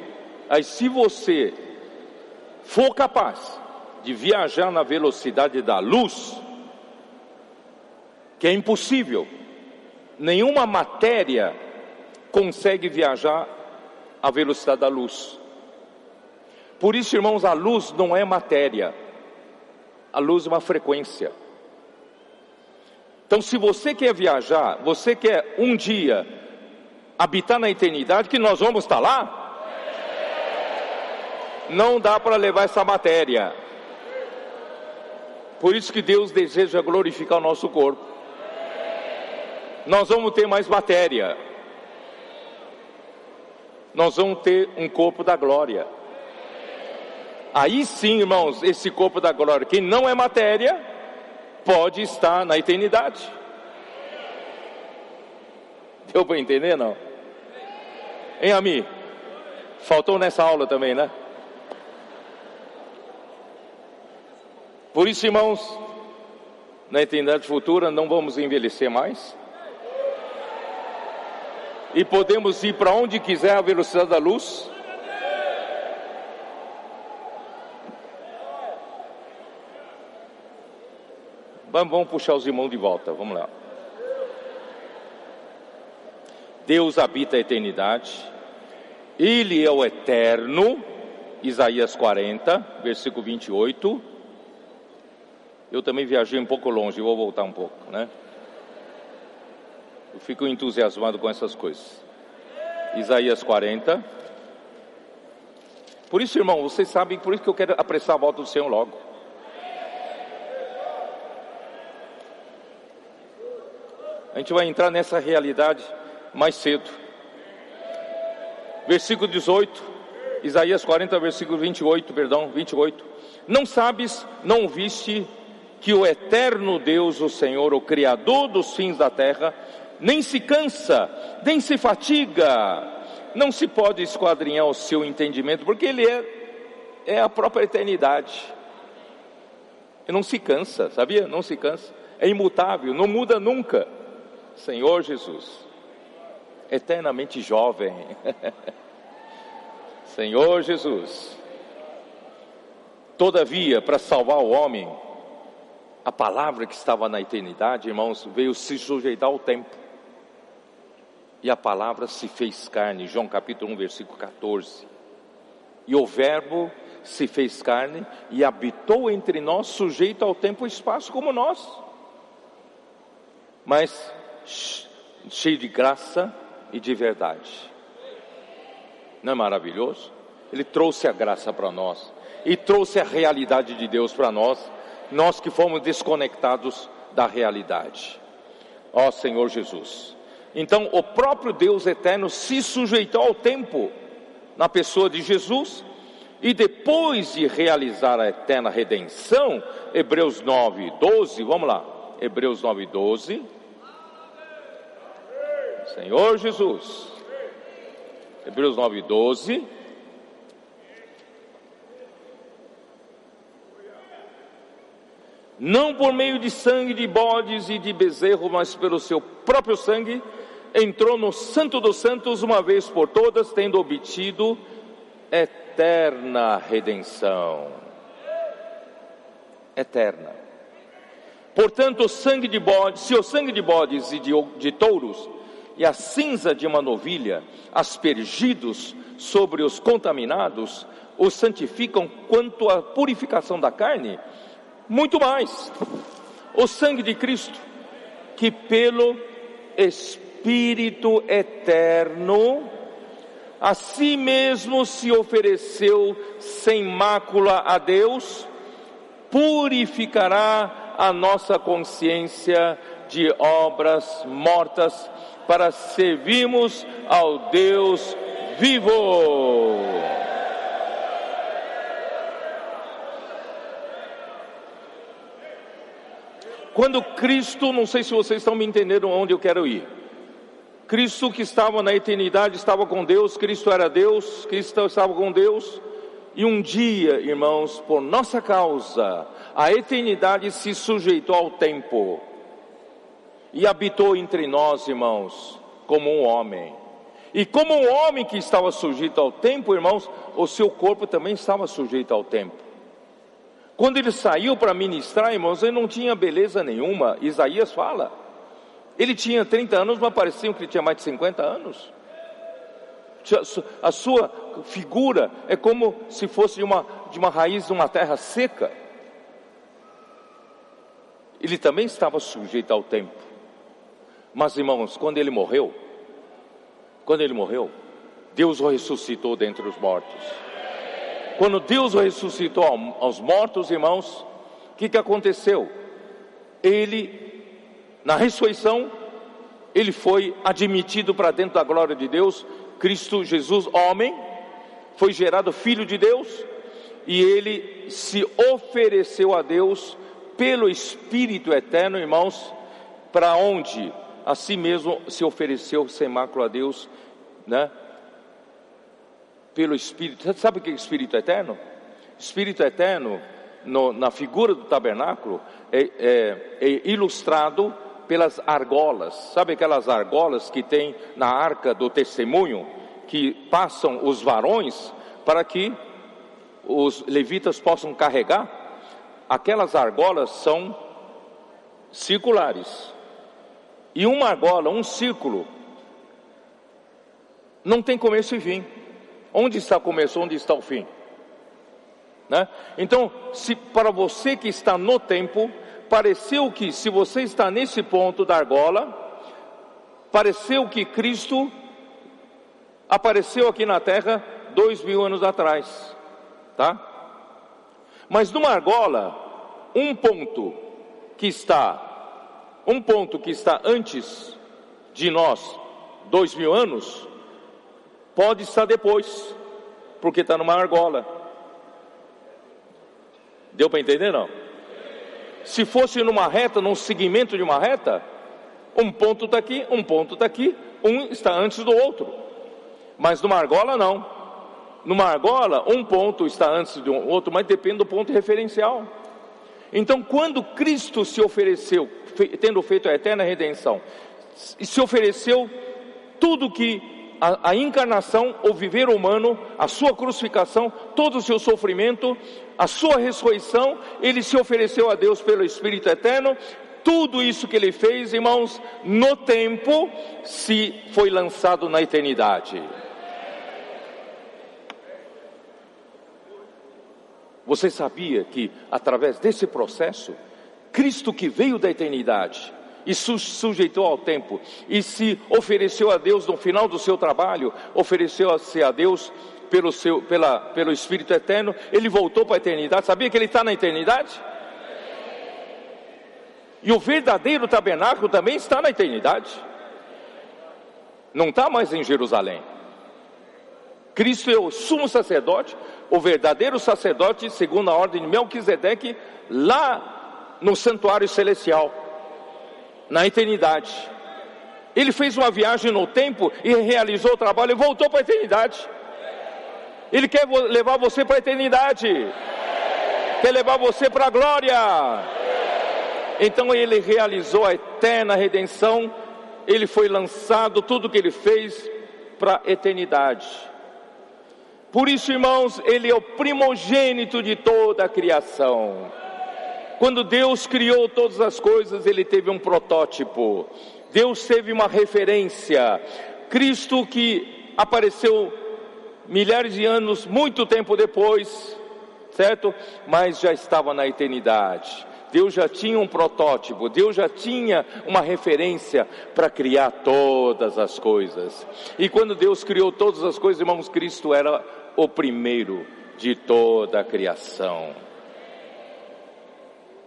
aí se você for capaz de viajar na velocidade da luz, que é impossível, nenhuma matéria consegue viajar à velocidade da luz. Por isso, irmãos, a luz não é matéria, a luz é uma frequência. Então, se você quer viajar, você quer um dia habitar na eternidade, que nós vamos estar lá, não dá para levar essa matéria. Por isso que Deus deseja glorificar o nosso corpo. Nós vamos ter mais matéria. Nós vamos ter um corpo da glória. Aí sim, irmãos, esse corpo da glória, que não é matéria, pode estar na eternidade. Deu para entender, não? Hein, Ami? Faltou nessa aula também, né? Por isso, irmãos, na eternidade futura não vamos envelhecer mais. E podemos ir para onde quiser a velocidade da luz. Vamos, vamos puxar os irmãos de volta, vamos lá. Deus habita a eternidade, Ele é o eterno, Isaías 40, versículo 28. Eu também viajei um pouco longe, vou voltar um pouco, né? Eu fico entusiasmado com essas coisas. Isaías 40. Por isso, irmão, vocês sabem, por isso que eu quero apressar a volta do Senhor logo. A gente vai entrar nessa realidade mais cedo. Versículo 18, Isaías 40, versículo 28, perdão, 28. Não sabes, não viste que o eterno Deus, o Senhor, o Criador dos fins da terra, nem se cansa, nem se fatiga, não se pode esquadrinhar o seu entendimento, porque Ele é, é a própria eternidade. Ele não se cansa, sabia? Não se cansa. É imutável, não muda nunca. Senhor Jesus, eternamente jovem. [LAUGHS] Senhor Jesus. Todavia, para salvar o homem, a palavra que estava na eternidade, irmãos, veio se sujeitar ao tempo. E a palavra se fez carne, João capítulo 1, versículo 14. E o Verbo se fez carne e habitou entre nós, sujeito ao tempo e espaço como nós. Mas cheio de graça e de verdade. Não é maravilhoso? Ele trouxe a graça para nós e trouxe a realidade de Deus para nós nós que fomos desconectados da realidade. Ó Senhor Jesus. Então, o próprio Deus eterno se sujeitou ao tempo na pessoa de Jesus e depois de realizar a eterna redenção, Hebreus 9, 12, vamos lá, Hebreus 9, 12. Senhor Jesus, Hebreus 9, 12. não por meio de sangue de bodes e de bezerro, mas pelo seu próprio sangue, entrou no Santo dos Santos uma vez por todas, tendo obtido eterna redenção. eterna. Portanto, o sangue de bode, se o sangue de bodes e de, de touros e a cinza de uma novilha, aspergidos sobre os contaminados, os santificam quanto à purificação da carne, muito mais. O sangue de Cristo, que pelo Espírito eterno, a si mesmo se ofereceu sem mácula a Deus, purificará a nossa consciência de obras mortas para servirmos ao Deus vivo. Quando Cristo, não sei se vocês estão me entendendo onde eu quero ir. Cristo que estava na eternidade estava com Deus, Cristo era Deus, Cristo estava com Deus. E um dia, irmãos, por nossa causa, a eternidade se sujeitou ao tempo e habitou entre nós, irmãos, como um homem. E como um homem que estava sujeito ao tempo, irmãos, o seu corpo também estava sujeito ao tempo. Quando ele saiu para ministrar, irmãos, ele não tinha beleza nenhuma. Isaías fala. Ele tinha 30 anos, mas parecia que ele tinha mais de 50 anos. A sua figura é como se fosse de uma, de uma raiz de uma terra seca. Ele também estava sujeito ao tempo. Mas, irmãos, quando ele morreu, quando ele morreu, Deus o ressuscitou dentre os mortos. Quando Deus o ressuscitou aos mortos, irmãos, o que, que aconteceu? Ele, na ressurreição, ele foi admitido para dentro da glória de Deus. Cristo Jesus, homem, foi gerado filho de Deus e ele se ofereceu a Deus pelo Espírito eterno, irmãos, para onde a si mesmo se ofereceu sem mácula a Deus, né? pelo Espírito. Sabe o que é Espírito Eterno? Espírito Eterno, no, na figura do tabernáculo, é, é, é ilustrado pelas argolas. Sabe aquelas argolas que tem na arca do testemunho, que passam os varões para que os levitas possam carregar? Aquelas argolas são circulares. E uma argola, um círculo, não tem começo e fim. Onde está o começo, onde está o fim? Né? Então, se para você que está no tempo, pareceu que se você está nesse ponto da argola, pareceu que Cristo apareceu aqui na terra dois mil anos atrás, tá? Mas numa argola, um ponto que está, um ponto que está antes de nós, dois mil anos, Pode estar depois, porque está numa argola. Deu para entender não? Se fosse numa reta, num segmento de uma reta, um ponto está aqui, um ponto está aqui, um está antes do outro. Mas numa argola não. Numa argola, um ponto está antes do outro, mas depende do ponto referencial. Então, quando Cristo se ofereceu, tendo feito a eterna redenção, se ofereceu tudo que a, a encarnação, o viver humano, a sua crucificação, todo o seu sofrimento, a sua ressurreição, ele se ofereceu a Deus pelo Espírito Eterno. Tudo isso que ele fez, irmãos, no tempo, se foi lançado na eternidade. Você sabia que através desse processo, Cristo que veio da eternidade, e se sujeitou ao tempo e se ofereceu a Deus no final do seu trabalho, ofereceu-se a Deus pelo, seu, pela, pelo Espírito Eterno, ele voltou para a eternidade. Sabia que ele está na eternidade? E o verdadeiro tabernáculo também está na eternidade. Não está mais em Jerusalém. Cristo é o sumo sacerdote, o verdadeiro sacerdote, segundo a ordem de Melquisedeque, lá no santuário celestial na eternidade. Ele fez uma viagem no tempo e realizou o trabalho e voltou para a eternidade. Ele quer levar você para a eternidade. Quer levar você para a glória. Então ele realizou a eterna redenção. Ele foi lançado, tudo que ele fez para a eternidade. Por isso, irmãos, ele é o primogênito de toda a criação. Quando Deus criou todas as coisas, ele teve um protótipo. Deus teve uma referência. Cristo que apareceu milhares de anos, muito tempo depois, certo? Mas já estava na eternidade. Deus já tinha um protótipo, Deus já tinha uma referência para criar todas as coisas. E quando Deus criou todas as coisas, irmãos, Cristo era o primeiro de toda a criação.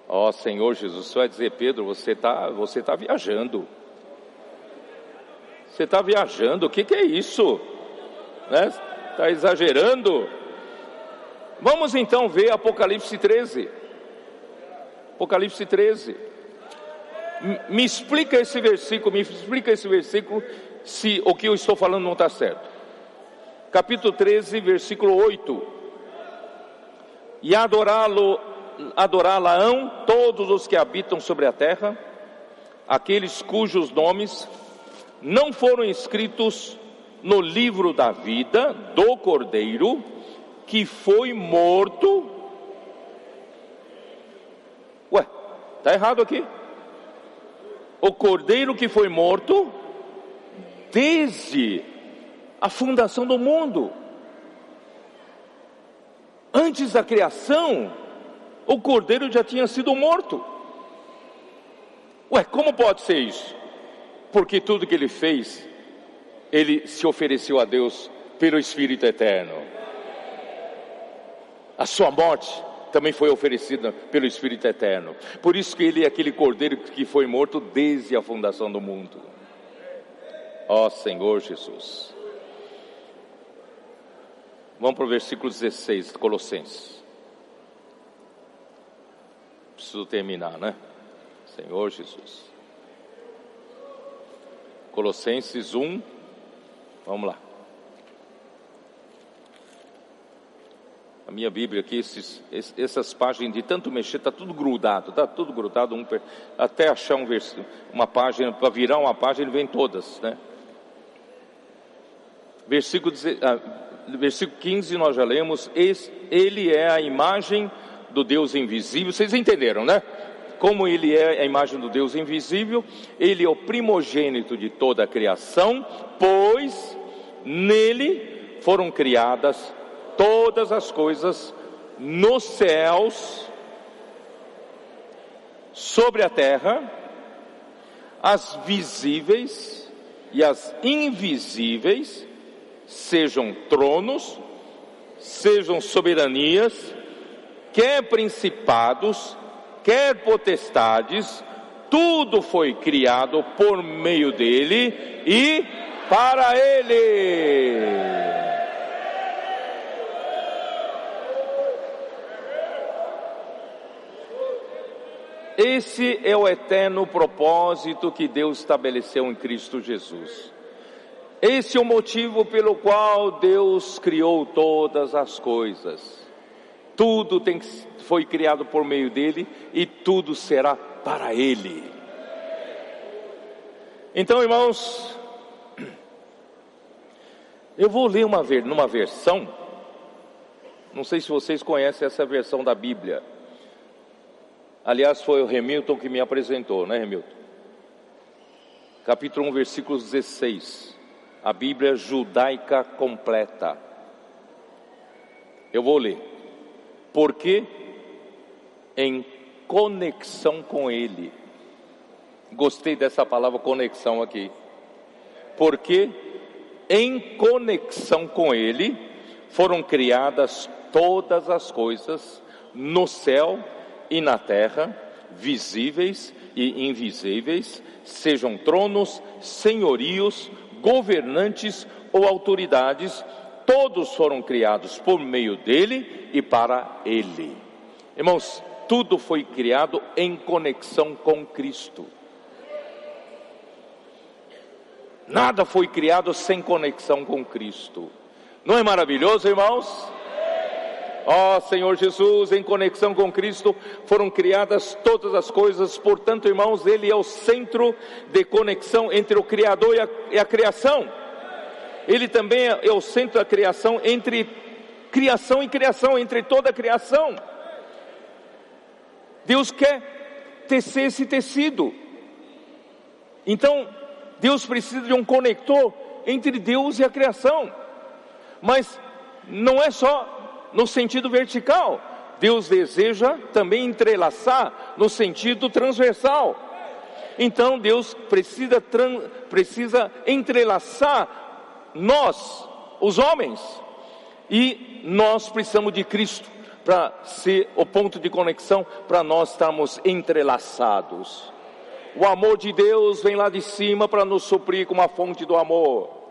Ó oh, Senhor Jesus, você vai dizer, Pedro, você está você tá viajando. Você está viajando, o que, que é isso? Está né? Tá exagerando? Vamos então ver Apocalipse 13. Apocalipse 13. Me explica esse versículo, me explica esse versículo, se o que eu estou falando não está certo. Capítulo 13, versículo 8. E adorá-lo, adorá-la-ão todos os que habitam sobre a terra, aqueles cujos nomes não foram escritos no livro da vida do Cordeiro, que foi morto. Ué, está errado aqui. O Cordeiro que foi morto desde a fundação do mundo. Antes da criação, o Cordeiro já tinha sido morto. Ué, como pode ser isso? porque tudo que ele fez, ele se ofereceu a Deus pelo Espírito Eterno. A sua morte também foi oferecida pelo Espírito Eterno. Por isso que ele é aquele cordeiro que foi morto desde a fundação do mundo. Ó Senhor Jesus. Vamos para o versículo 16 de Colossenses. Preciso terminar, né? Senhor Jesus. Colossenses 1, vamos lá. A minha Bíblia aqui, esses, essas páginas de tanto mexer, está tudo grudado, está tudo grudado, um, até achar um vers, uma página, para virar uma página, vem todas, né? Versículo, ah, versículo 15 nós já lemos, ele é a imagem do Deus invisível, vocês entenderam, né? como ele é a imagem do Deus invisível, ele é o primogênito de toda a criação, pois nele foram criadas todas as coisas nos céus, sobre a terra, as visíveis e as invisíveis, sejam tronos, sejam soberanias, quer principados, quer potestades, tudo foi criado por meio dele e para ele. Esse é o eterno propósito que Deus estabeleceu em Cristo Jesus. Esse é o motivo pelo qual Deus criou todas as coisas. Tudo tem, foi criado por meio dele e tudo será para ele. Então, irmãos, eu vou ler uma numa versão, não sei se vocês conhecem essa versão da Bíblia. Aliás, foi o Remilton que me apresentou, né, Remilton? Capítulo 1, versículo 16. A Bíblia judaica completa. Eu vou ler porque em conexão com Ele. Gostei dessa palavra conexão aqui. Porque em conexão com Ele foram criadas todas as coisas no céu e na terra, visíveis e invisíveis, sejam tronos, senhorios, governantes ou autoridades, todos foram criados por meio dele e para ele. Irmãos, tudo foi criado em conexão com Cristo. Nada foi criado sem conexão com Cristo. Não é maravilhoso, irmãos? Ó oh, Senhor Jesus, em conexão com Cristo foram criadas todas as coisas, portanto, irmãos, Ele é o centro de conexão entre o Criador e a, e a criação. Ele também é o centro da criação entre criação e criação, entre toda a criação. Deus quer tecer esse tecido. Então, Deus precisa de um conector entre Deus e a criação. Mas não é só no sentido vertical. Deus deseja também entrelaçar no sentido transversal. Então Deus precisa, precisa entrelaçar nós, os homens, e nós precisamos de Cristo para ser o ponto de conexão para nós estarmos entrelaçados. O amor de Deus vem lá de cima para nos suprir com uma fonte do amor.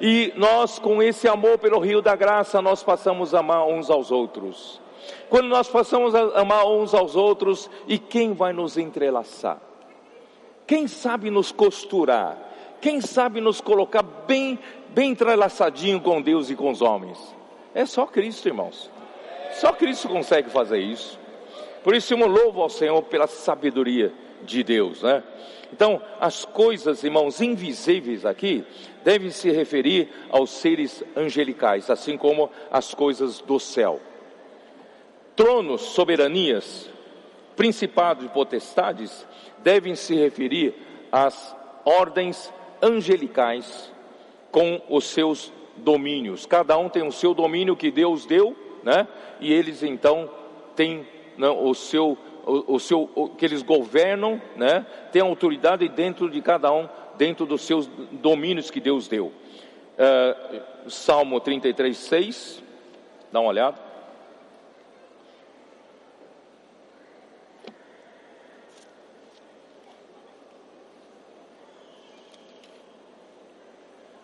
E nós, com esse amor pelo rio da graça, nós passamos a amar uns aos outros. Quando nós passamos a amar uns aos outros, e quem vai nos entrelaçar? Quem sabe nos costurar? Quem sabe nos colocar bem, bem entrelaçadinho com Deus e com os homens? É só Cristo, irmãos. Só Cristo consegue fazer isso. Por isso eu louvo ao Senhor pela sabedoria de Deus, né? Então, as coisas, irmãos, invisíveis aqui, devem se referir aos seres angelicais, assim como as coisas do céu. Tronos, soberanias, principados e potestades devem se referir às ordens angelicais com os seus domínios. Cada um tem o seu domínio que Deus deu, né? E eles então têm né, o seu o, o seu o, que eles governam, né? Tem autoridade dentro de cada um, dentro dos seus domínios que Deus deu. Uh, Salmo 33, 6, dá uma olhada.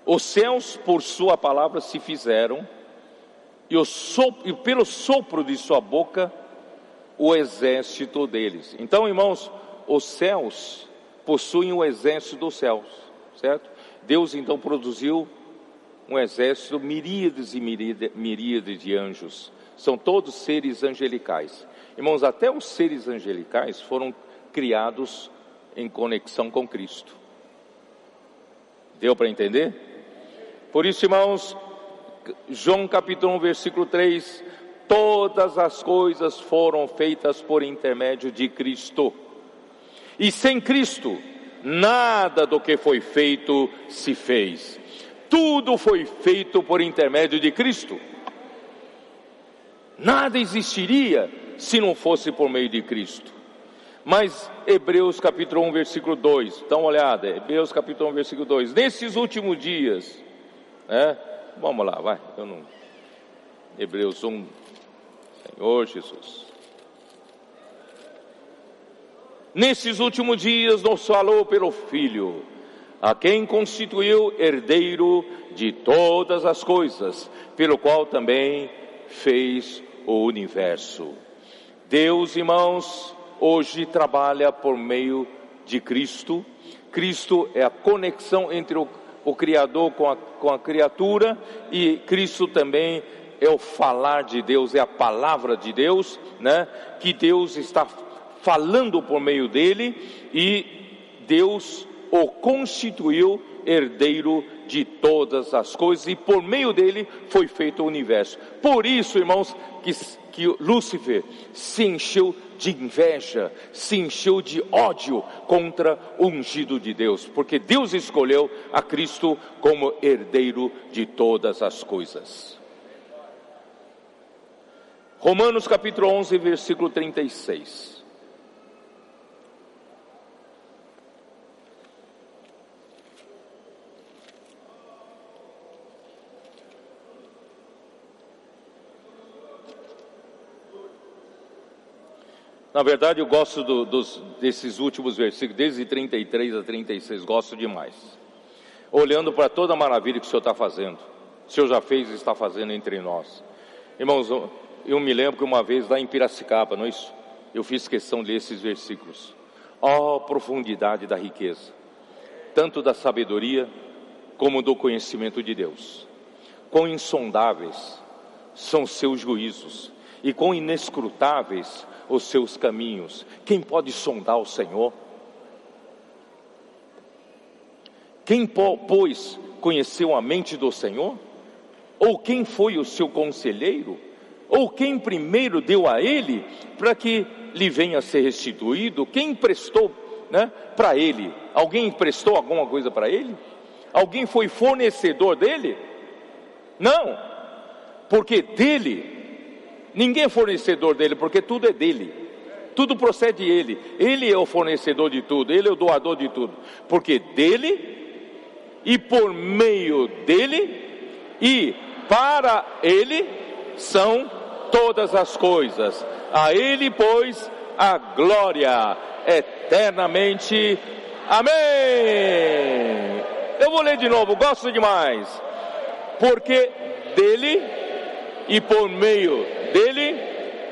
Os céus por sua palavra se fizeram, e, sopro, e pelo sopro de sua boca o exército deles. Então, irmãos, os céus possuem o exército dos céus, certo? Deus então produziu um exército, miríades e miríades, de anjos. São todos seres angelicais. Irmãos, até os seres angelicais foram criados em conexão com Cristo. Deu para entender? Por isso, irmãos, João capítulo 1, versículo 3: todas as coisas foram feitas por intermédio de Cristo. E sem Cristo, nada do que foi feito se fez. Tudo foi feito por intermédio de Cristo. Nada existiria se não fosse por meio de Cristo. Mas Hebreus capítulo 1, versículo 2, dá uma olhada, Hebreus capítulo 1, versículo 2. Nesses últimos dias, é? Vamos lá, vai. Eu não... Hebreus 1, Senhor Jesus. Nesses últimos dias nos falou pelo Filho, a quem constituiu herdeiro de todas as coisas, pelo qual também fez o universo. Deus, irmãos, hoje trabalha por meio de Cristo. Cristo é a conexão entre o o Criador com a, com a criatura, e Cristo também é o falar de Deus, é a palavra de Deus, né? Que Deus está falando por meio dele e Deus o constituiu herdeiro de todas as coisas e por meio dele foi feito o universo. Por isso, irmãos, que, que Lúcifer se encheu de inveja, se encheu de ódio contra o ungido de Deus, porque Deus escolheu a Cristo como herdeiro de todas as coisas. Romanos capítulo 11, versículo 36. Na verdade, eu gosto do, dos, desses últimos versículos, desde 33 a 36, gosto demais. Olhando para toda a maravilha que o Senhor está fazendo, o Senhor já fez e está fazendo entre nós. Irmãos, eu me lembro que uma vez lá em Piracicaba, não é isso? Eu fiz questão de ler esses versículos. Ó oh, profundidade da riqueza, tanto da sabedoria como do conhecimento de Deus. Quão insondáveis são seus juízos e quão inescrutáveis os seus caminhos. Quem pode sondar o Senhor? Quem, pois, conheceu a mente do Senhor? Ou quem foi o seu conselheiro? Ou quem primeiro deu a ele para que lhe venha a ser restituído? Quem emprestou né, para ele? Alguém emprestou alguma coisa para ele? Alguém foi fornecedor dele? Não, porque dele, ninguém é fornecedor dele, porque tudo é dele, tudo procede dele, ele é o fornecedor de tudo, ele é o doador de tudo, porque dele e por meio dele e para ele são todas as coisas. A ele, pois, a glória eternamente. Amém. Eu vou ler de novo, gosto demais. Porque dele e por meio dele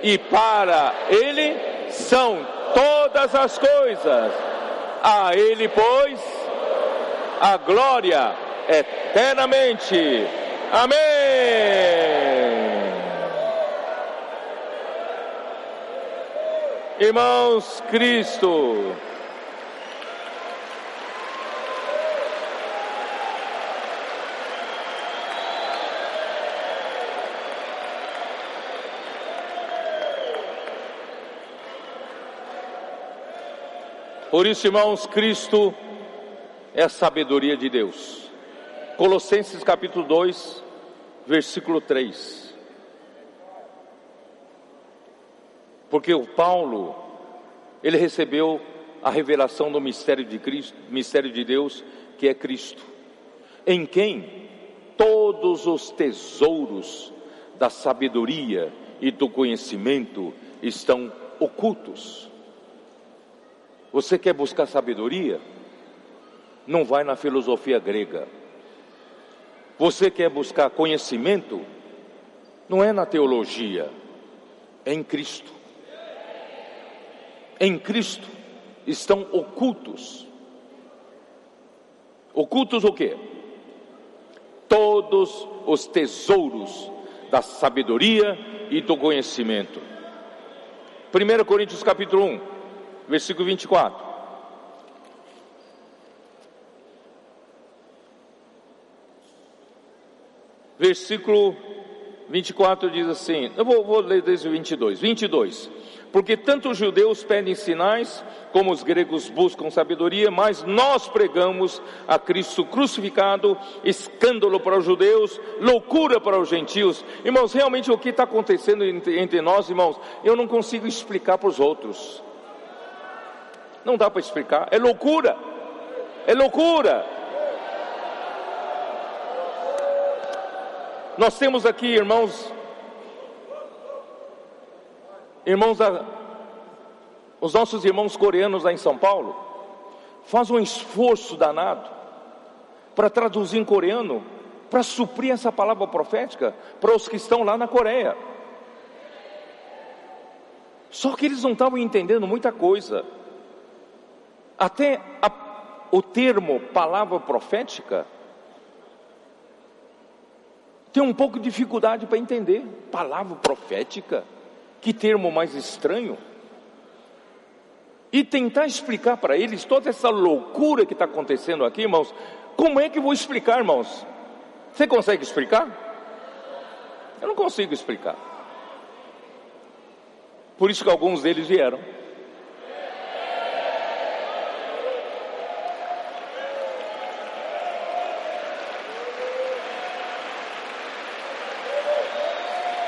e para ele são todas as coisas. A ele, pois, a glória eternamente. Amém. Irmãos, Cristo. Por isso, irmãos, Cristo é a sabedoria de Deus. Colossenses capítulo 2, versículo 3. Porque o Paulo, ele recebeu a revelação do mistério de Cristo, mistério de Deus, que é Cristo, em quem todos os tesouros da sabedoria e do conhecimento estão ocultos. Você quer buscar sabedoria? Não vai na filosofia grega. Você quer buscar conhecimento? Não é na teologia, é em Cristo. Em Cristo estão ocultos. Ocultos o quê? Todos os tesouros da sabedoria e do conhecimento. 1 Coríntios capítulo 1, versículo 24. Versículo 24 diz assim: eu vou, vou ler desde o 22. 22. Porque tanto os judeus pedem sinais, como os gregos buscam sabedoria, mas nós pregamos a Cristo crucificado, escândalo para os judeus, loucura para os gentios. Irmãos, realmente o que está acontecendo entre, nós, irmãos, eu não consigo explicar para os outros. Não dá para explicar. É loucura. É loucura. Nós temos aqui, irmãos, irmãos, os nossos irmãos coreanos lá em São Paulo, faz um esforço danado para traduzir em coreano, para suprir essa palavra profética para os que estão lá na Coreia. Só que eles não estavam entendendo muita coisa. Até a, o termo palavra profética tem um pouco de dificuldade para entender. Palavra profética, que termo mais estranho. E tentar explicar para eles toda essa loucura que está acontecendo aqui, irmãos. Como é que eu vou explicar, irmãos? Você consegue explicar? Eu não consigo explicar. Por isso que alguns deles vieram.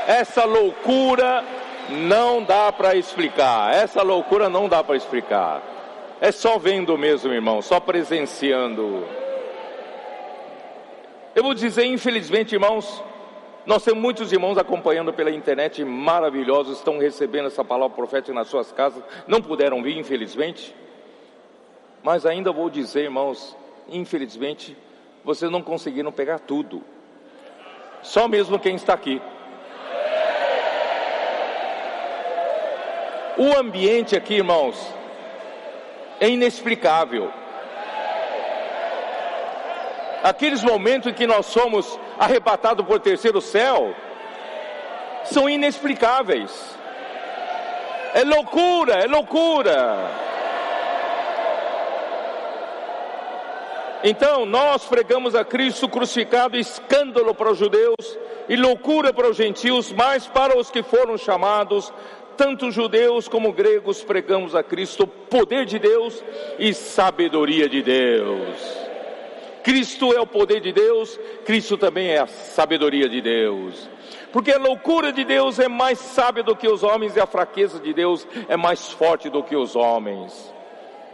Essa loucura não dá para explicar. Essa loucura não dá para explicar. É só vendo mesmo, irmão, só presenciando. Eu vou dizer, infelizmente, irmãos, nós temos muitos irmãos acompanhando pela internet maravilhosos, estão recebendo essa palavra profética nas suas casas, não puderam vir, infelizmente. Mas ainda vou dizer, irmãos, infelizmente, vocês não conseguiram pegar tudo. Só mesmo quem está aqui. O ambiente aqui, irmãos, é inexplicável. Aqueles momentos em que nós somos arrebatados por terceiro céu são inexplicáveis. É loucura, é loucura. Então, nós pregamos a Cristo crucificado, escândalo para os judeus, e loucura para os gentios, mas para os que foram chamados, tanto judeus como gregos, pregamos a Cristo, poder de Deus e sabedoria de Deus. Cristo é o poder de Deus, Cristo também é a sabedoria de Deus. Porque a loucura de Deus é mais sábia do que os homens e a fraqueza de Deus é mais forte do que os homens.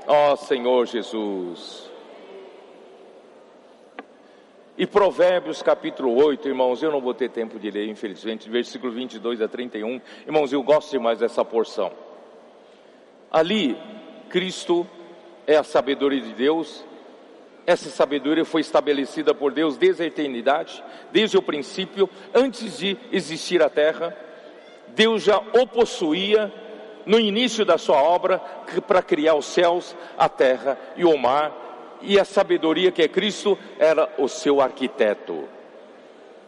Ó oh, Senhor Jesus. E Provérbios capítulo 8, irmãos, eu não vou ter tempo de ler, infelizmente, versículo 22 a 31. Irmãos, eu gosto demais dessa porção. Ali, Cristo é a sabedoria de Deus. Essa sabedoria foi estabelecida por Deus desde a eternidade, desde o princípio, antes de existir a terra. Deus já o possuía no início da sua obra para criar os céus, a terra e o mar e a sabedoria que é Cristo era o seu arquiteto.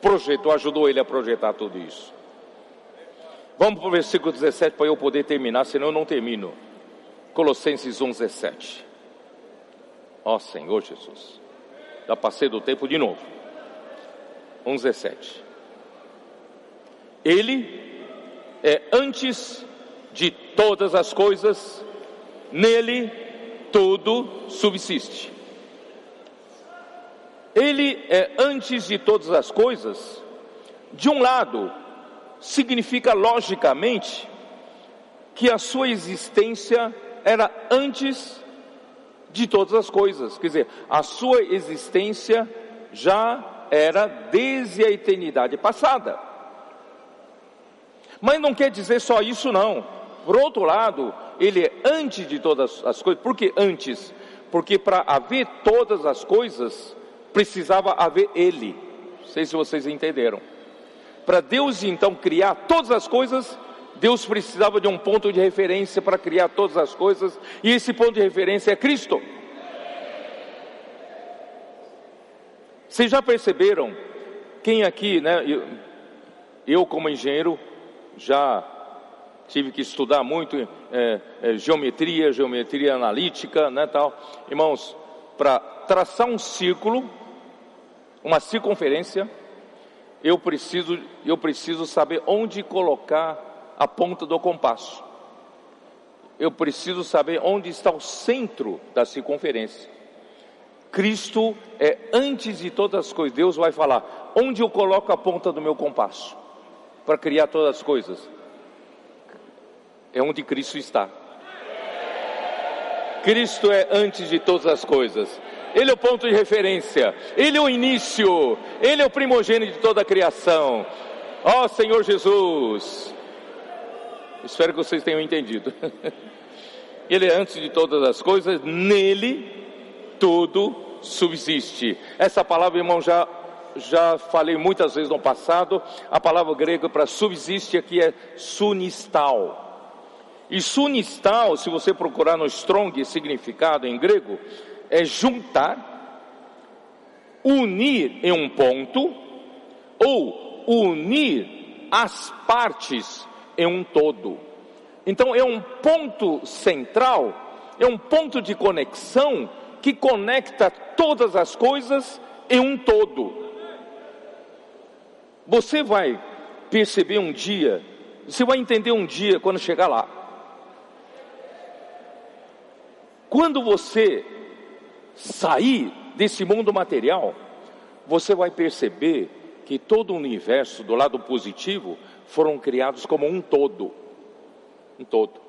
Projetou, ajudou ele a projetar tudo isso. Vamos para o versículo 17 para eu poder terminar, senão eu não termino. Colossenses 1, 17. Ó Senhor Jesus. Já passei do tempo de novo. 1, 17. Ele é antes de todas as coisas, nele tudo subsiste. Ele é antes de todas as coisas. De um lado, significa logicamente que a sua existência era antes de todas as coisas. Quer dizer, a sua existência já era desde a eternidade passada. Mas não quer dizer só isso, não. Por outro lado, ele é antes de todas as coisas. Por que antes? Porque para haver todas as coisas, precisava haver Ele. Não sei se vocês entenderam. Para Deus então criar todas as coisas, Deus precisava de um ponto de referência para criar todas as coisas, e esse ponto de referência é Cristo. Vocês já perceberam? Quem aqui, né? Eu, eu como engenheiro, já tive que estudar muito é, é, geometria, geometria analítica, né, tal. Irmãos, para traçar um círculo, uma circunferência, eu preciso, eu preciso saber onde colocar a ponta do compasso. Eu preciso saber onde está o centro da circunferência. Cristo é antes de todas as coisas. Deus vai falar: onde eu coloco a ponta do meu compasso para criar todas as coisas? É onde Cristo está. Cristo é antes de todas as coisas. Ele é o ponto de referência, Ele é o início, Ele é o primogênito de toda a criação. Ó oh, Senhor Jesus, espero que vocês tenham entendido. [LAUGHS] Ele é antes de todas as coisas, nele tudo subsiste. Essa palavra, irmão, já já falei muitas vezes no passado, a palavra grega para subsiste aqui é sunistal. E sunistal, se você procurar no Strong significado em grego, é juntar, unir em um ponto, ou unir as partes em um todo. Então é um ponto central, é um ponto de conexão que conecta todas as coisas em um todo. Você vai perceber um dia, você vai entender um dia quando chegar lá. Quando você sair desse mundo material, você vai perceber que todo o universo, do lado positivo, foram criados como um todo. Um todo.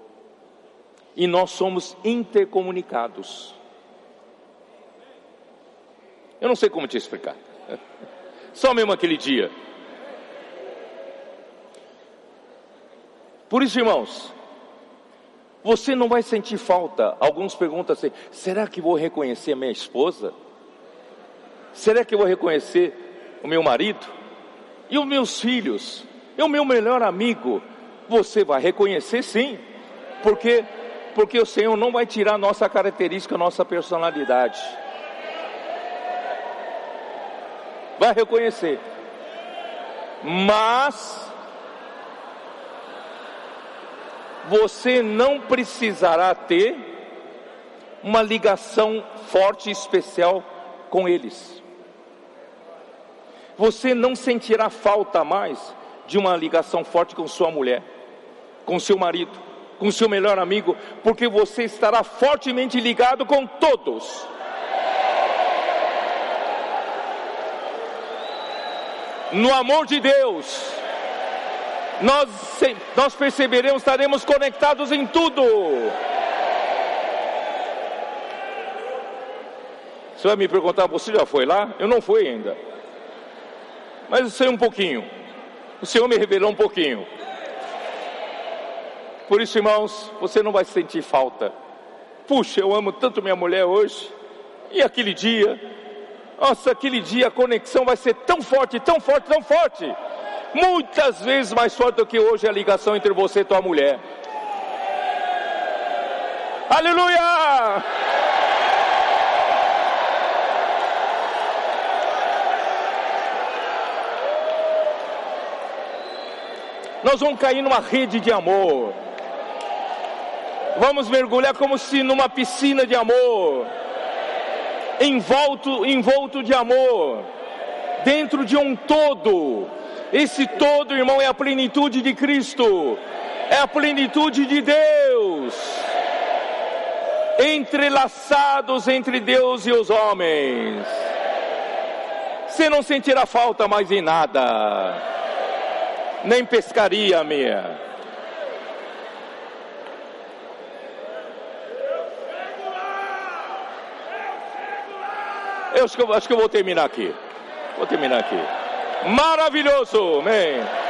E nós somos intercomunicados. Eu não sei como te explicar. [LAUGHS] Só mesmo aquele dia. Por isso, irmãos, você não vai sentir falta. Alguns perguntam assim: será que vou reconhecer a minha esposa? Será que vou reconhecer o meu marido? E os meus filhos? E o meu melhor amigo? Você vai reconhecer sim, porque porque o Senhor não vai tirar nossa característica, nossa personalidade. Vai reconhecer. Mas você não precisará ter uma ligação forte e especial com eles. Você não sentirá falta mais de uma ligação forte com sua mulher, com seu marido, com seu melhor amigo, porque você estará fortemente ligado com todos. No amor de Deus, nós, nós perceberemos, estaremos conectados em tudo. Você vai me perguntar, você já foi lá? Eu não fui ainda. Mas eu sei um pouquinho. O Senhor me revelou um pouquinho. Por isso, irmãos, você não vai sentir falta. Puxa, eu amo tanto minha mulher hoje. E aquele dia, nossa, aquele dia a conexão vai ser tão forte, tão forte, tão forte. Muitas vezes mais forte do que hoje a ligação entre você e tua mulher. Aleluia! Nós vamos cair numa rede de amor. Vamos mergulhar como se numa piscina de amor. Envolto, envolto de amor. Dentro de um todo. Esse todo, irmão, é a plenitude de Cristo. É a plenitude de Deus. Entrelaçados entre Deus e os homens. Você não sentirá falta mais em nada nem pescaria minha. Eu acho que eu, acho que eu vou terminar aqui. Vou terminar aqui. Maravilhoso, amém.